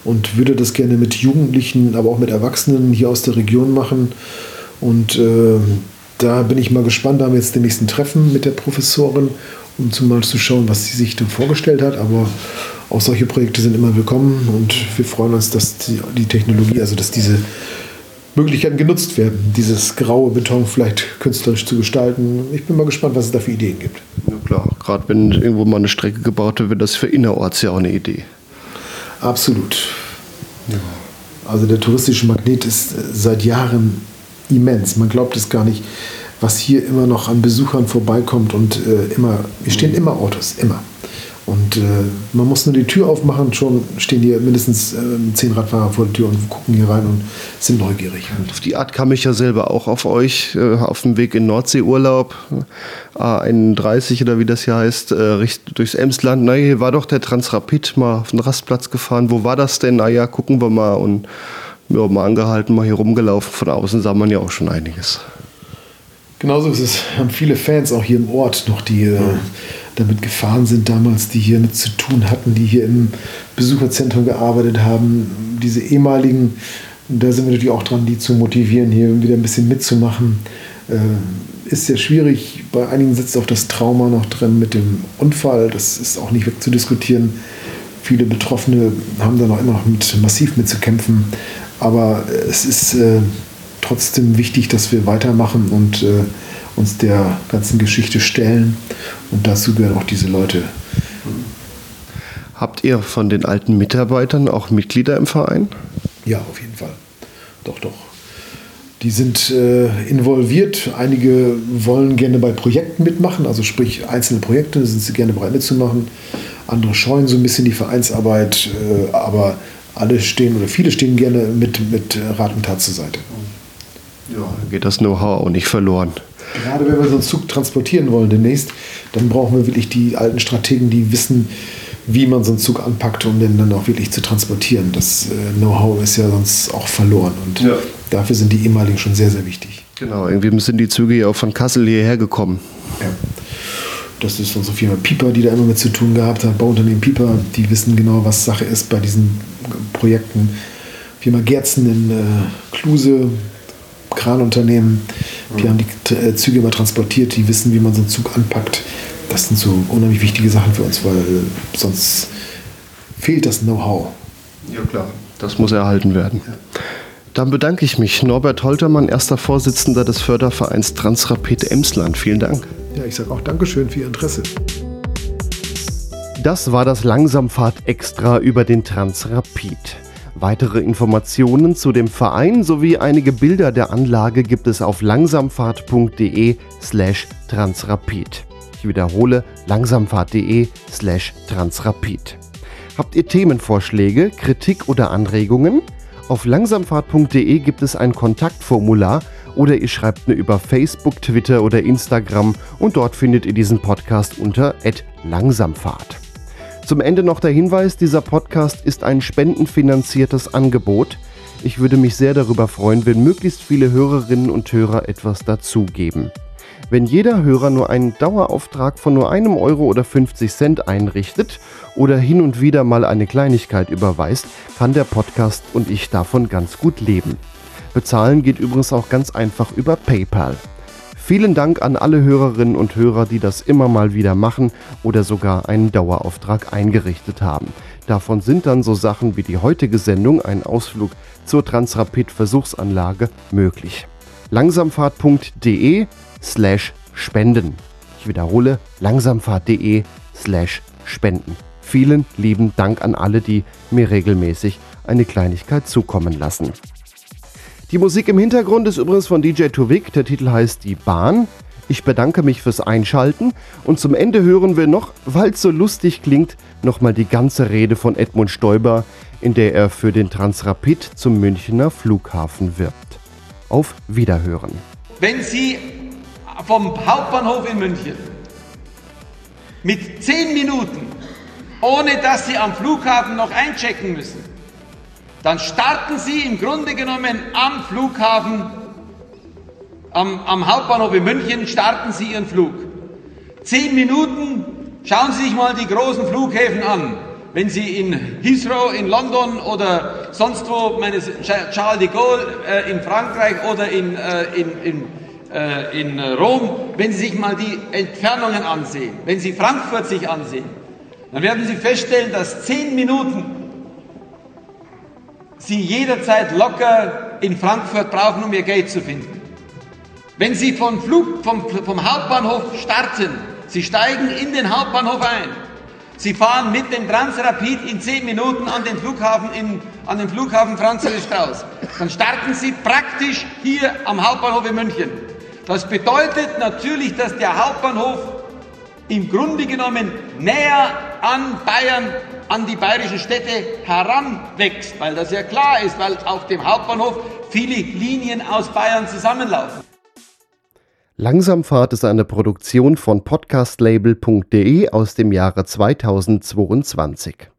und würde das gerne mit Jugendlichen, aber auch mit Erwachsenen hier aus der Region machen. Und äh, da bin ich mal gespannt. Da haben wir jetzt den nächsten Treffen mit der Professorin, um zum mal zu schauen, was sie sich da vorgestellt hat. Aber auch solche Projekte sind immer willkommen und wir freuen uns, dass die, die Technologie, also dass diese Möglichkeiten genutzt werden, dieses graue Beton vielleicht künstlerisch zu gestalten. Ich bin mal gespannt, was es da für Ideen gibt. Ja klar, gerade wenn irgendwo mal eine Strecke gebaut wird, wird das für innerorts ja auch eine Idee. Absolut. Ja. Also der touristische Magnet ist äh, seit Jahren immens. Man glaubt es gar nicht, was hier immer noch an Besuchern vorbeikommt und äh, immer, hier stehen immer Autos, immer. Und äh, man muss nur die Tür aufmachen, schon stehen hier mindestens äh, zehn Radfahrer vor der Tür und gucken hier rein und sind neugierig. Und auf die Art kam ich ja selber auch auf euch, äh, auf dem Weg in Nordseeurlaub, A31 oder wie das hier heißt, äh, durchs Emsland. Na, hier war doch der Transrapid mal auf den Rastplatz gefahren. Wo war das denn? Naja, gucken wir mal. Und ja, mal angehalten, mal hier rumgelaufen. Von außen sah man ja auch schon einiges. Genauso ist es, haben viele Fans auch hier im Ort noch, die äh, damit gefahren sind damals, die hier mit zu tun hatten, die hier im Besucherzentrum gearbeitet haben. Diese ehemaligen, da sind wir natürlich auch dran, die zu motivieren, hier wieder ein bisschen mitzumachen. Äh, ist sehr schwierig. Bei einigen sitzt auch das Trauma noch drin mit dem Unfall. Das ist auch nicht wegzudiskutieren. Viele Betroffene haben da noch immer noch mit, massiv mitzukämpfen. Aber es ist äh, trotzdem wichtig, dass wir weitermachen und äh, uns der ganzen Geschichte stellen. Und dazu gehören auch diese Leute. Habt ihr von den alten Mitarbeitern auch Mitglieder im Verein? Ja, auf jeden Fall. Doch, doch. Die sind äh, involviert. Einige wollen gerne bei Projekten mitmachen, also sprich einzelne Projekte, sind sie gerne bereit mitzumachen. Andere scheuen so ein bisschen die Vereinsarbeit, äh, aber alle stehen oder viele stehen gerne mit, mit Rat und Tat zur Seite. Ja, geht das Know-how auch nicht verloren. Gerade wenn wir so einen Zug transportieren wollen demnächst, dann brauchen wir wirklich die alten Strategen, die wissen, wie man so einen Zug anpackt, um den dann auch wirklich zu transportieren. Das äh, Know-how ist ja sonst auch verloren und ja. dafür sind die ehemaligen schon sehr, sehr wichtig. Genau, irgendwie sind die Züge ja auch von Kassel hierher gekommen. Ja. Das ist unsere Firma Pieper, die da immer mit zu tun gehabt hat. Bauunternehmen Pieper, die wissen genau, was Sache ist bei diesen Projekten. Firma Gerzen in äh, Kluse, Kranunternehmen, die haben die äh, Züge immer transportiert, die wissen, wie man so einen Zug anpackt. Das sind so unheimlich wichtige Sachen für uns, weil sonst fehlt das Know-how. Ja klar, das muss erhalten werden. Ja. Dann bedanke ich mich. Norbert Holtermann, erster Vorsitzender des Fördervereins Transrapid Emsland. Vielen Dank. Ja, ich sage auch Dankeschön für Ihr Interesse. Das war das Langsamfahrt extra über den Transrapid. Weitere Informationen zu dem Verein sowie einige Bilder der Anlage gibt es auf langsamfahrt.de transrapid. Ich wiederhole langsamfahrt.de transrapid. Habt ihr Themenvorschläge, Kritik oder Anregungen? Auf langsamfahrt.de gibt es ein Kontaktformular oder ihr schreibt mir über Facebook, Twitter oder Instagram und dort findet ihr diesen Podcast unter langsamfahrt. Zum Ende noch der Hinweis, dieser Podcast ist ein spendenfinanziertes Angebot. Ich würde mich sehr darüber freuen, wenn möglichst viele Hörerinnen und Hörer etwas dazugeben. Wenn jeder Hörer nur einen Dauerauftrag von nur einem Euro oder 50 Cent einrichtet oder hin und wieder mal eine Kleinigkeit überweist, kann der Podcast und ich davon ganz gut leben. Bezahlen geht übrigens auch ganz einfach über PayPal. Vielen Dank an alle Hörerinnen und Hörer, die das immer mal wieder machen oder sogar einen Dauerauftrag eingerichtet haben. Davon sind dann so Sachen wie die heutige Sendung, ein Ausflug zur Transrapid Versuchsanlage, möglich. Langsamfahrt.de slash spenden. Ich wiederhole, langsamfahrt.de slash spenden. Vielen lieben Dank an alle, die mir regelmäßig eine Kleinigkeit zukommen lassen. Die Musik im Hintergrund ist übrigens von DJ Tuvik. Der Titel heißt Die Bahn. Ich bedanke mich fürs Einschalten und zum Ende hören wir noch, weil es so lustig klingt, nochmal die ganze Rede von Edmund Stoiber, in der er für den Transrapid zum Münchner Flughafen wirbt. Auf Wiederhören. Wenn Sie vom Hauptbahnhof in München mit 10 Minuten, ohne dass Sie am Flughafen noch einchecken müssen, dann starten Sie im Grunde genommen am Flughafen, am, am Hauptbahnhof in München, starten Sie Ihren Flug. Zehn Minuten, schauen Sie sich mal die großen Flughäfen an. Wenn Sie in Heathrow in London oder sonst wo, meine Charles de Gaulle äh, in Frankreich oder in, äh, in, in, äh, in Rom, wenn Sie sich mal die Entfernungen ansehen, wenn Sie Frankfurt sich ansehen, dann werden Sie feststellen, dass zehn Minuten Sie jederzeit locker in Frankfurt brauchen, um ihr Geld zu finden. Wenn Sie vom, Flug, vom, vom Hauptbahnhof starten, Sie steigen in den Hauptbahnhof ein, Sie fahren mit dem Transrapid in zehn Minuten an den Flughafen, in, an den Flughafen Franz Strauß. Dann starten Sie praktisch hier am Hauptbahnhof in München. Das bedeutet natürlich, dass der Hauptbahnhof im Grunde genommen näher an Bayern, an die bayerischen Städte heranwächst, weil das ja klar ist, weil auf dem Hauptbahnhof viele Linien aus Bayern zusammenlaufen. Langsamfahrt ist eine Produktion von podcastlabel.de aus dem Jahre 2022.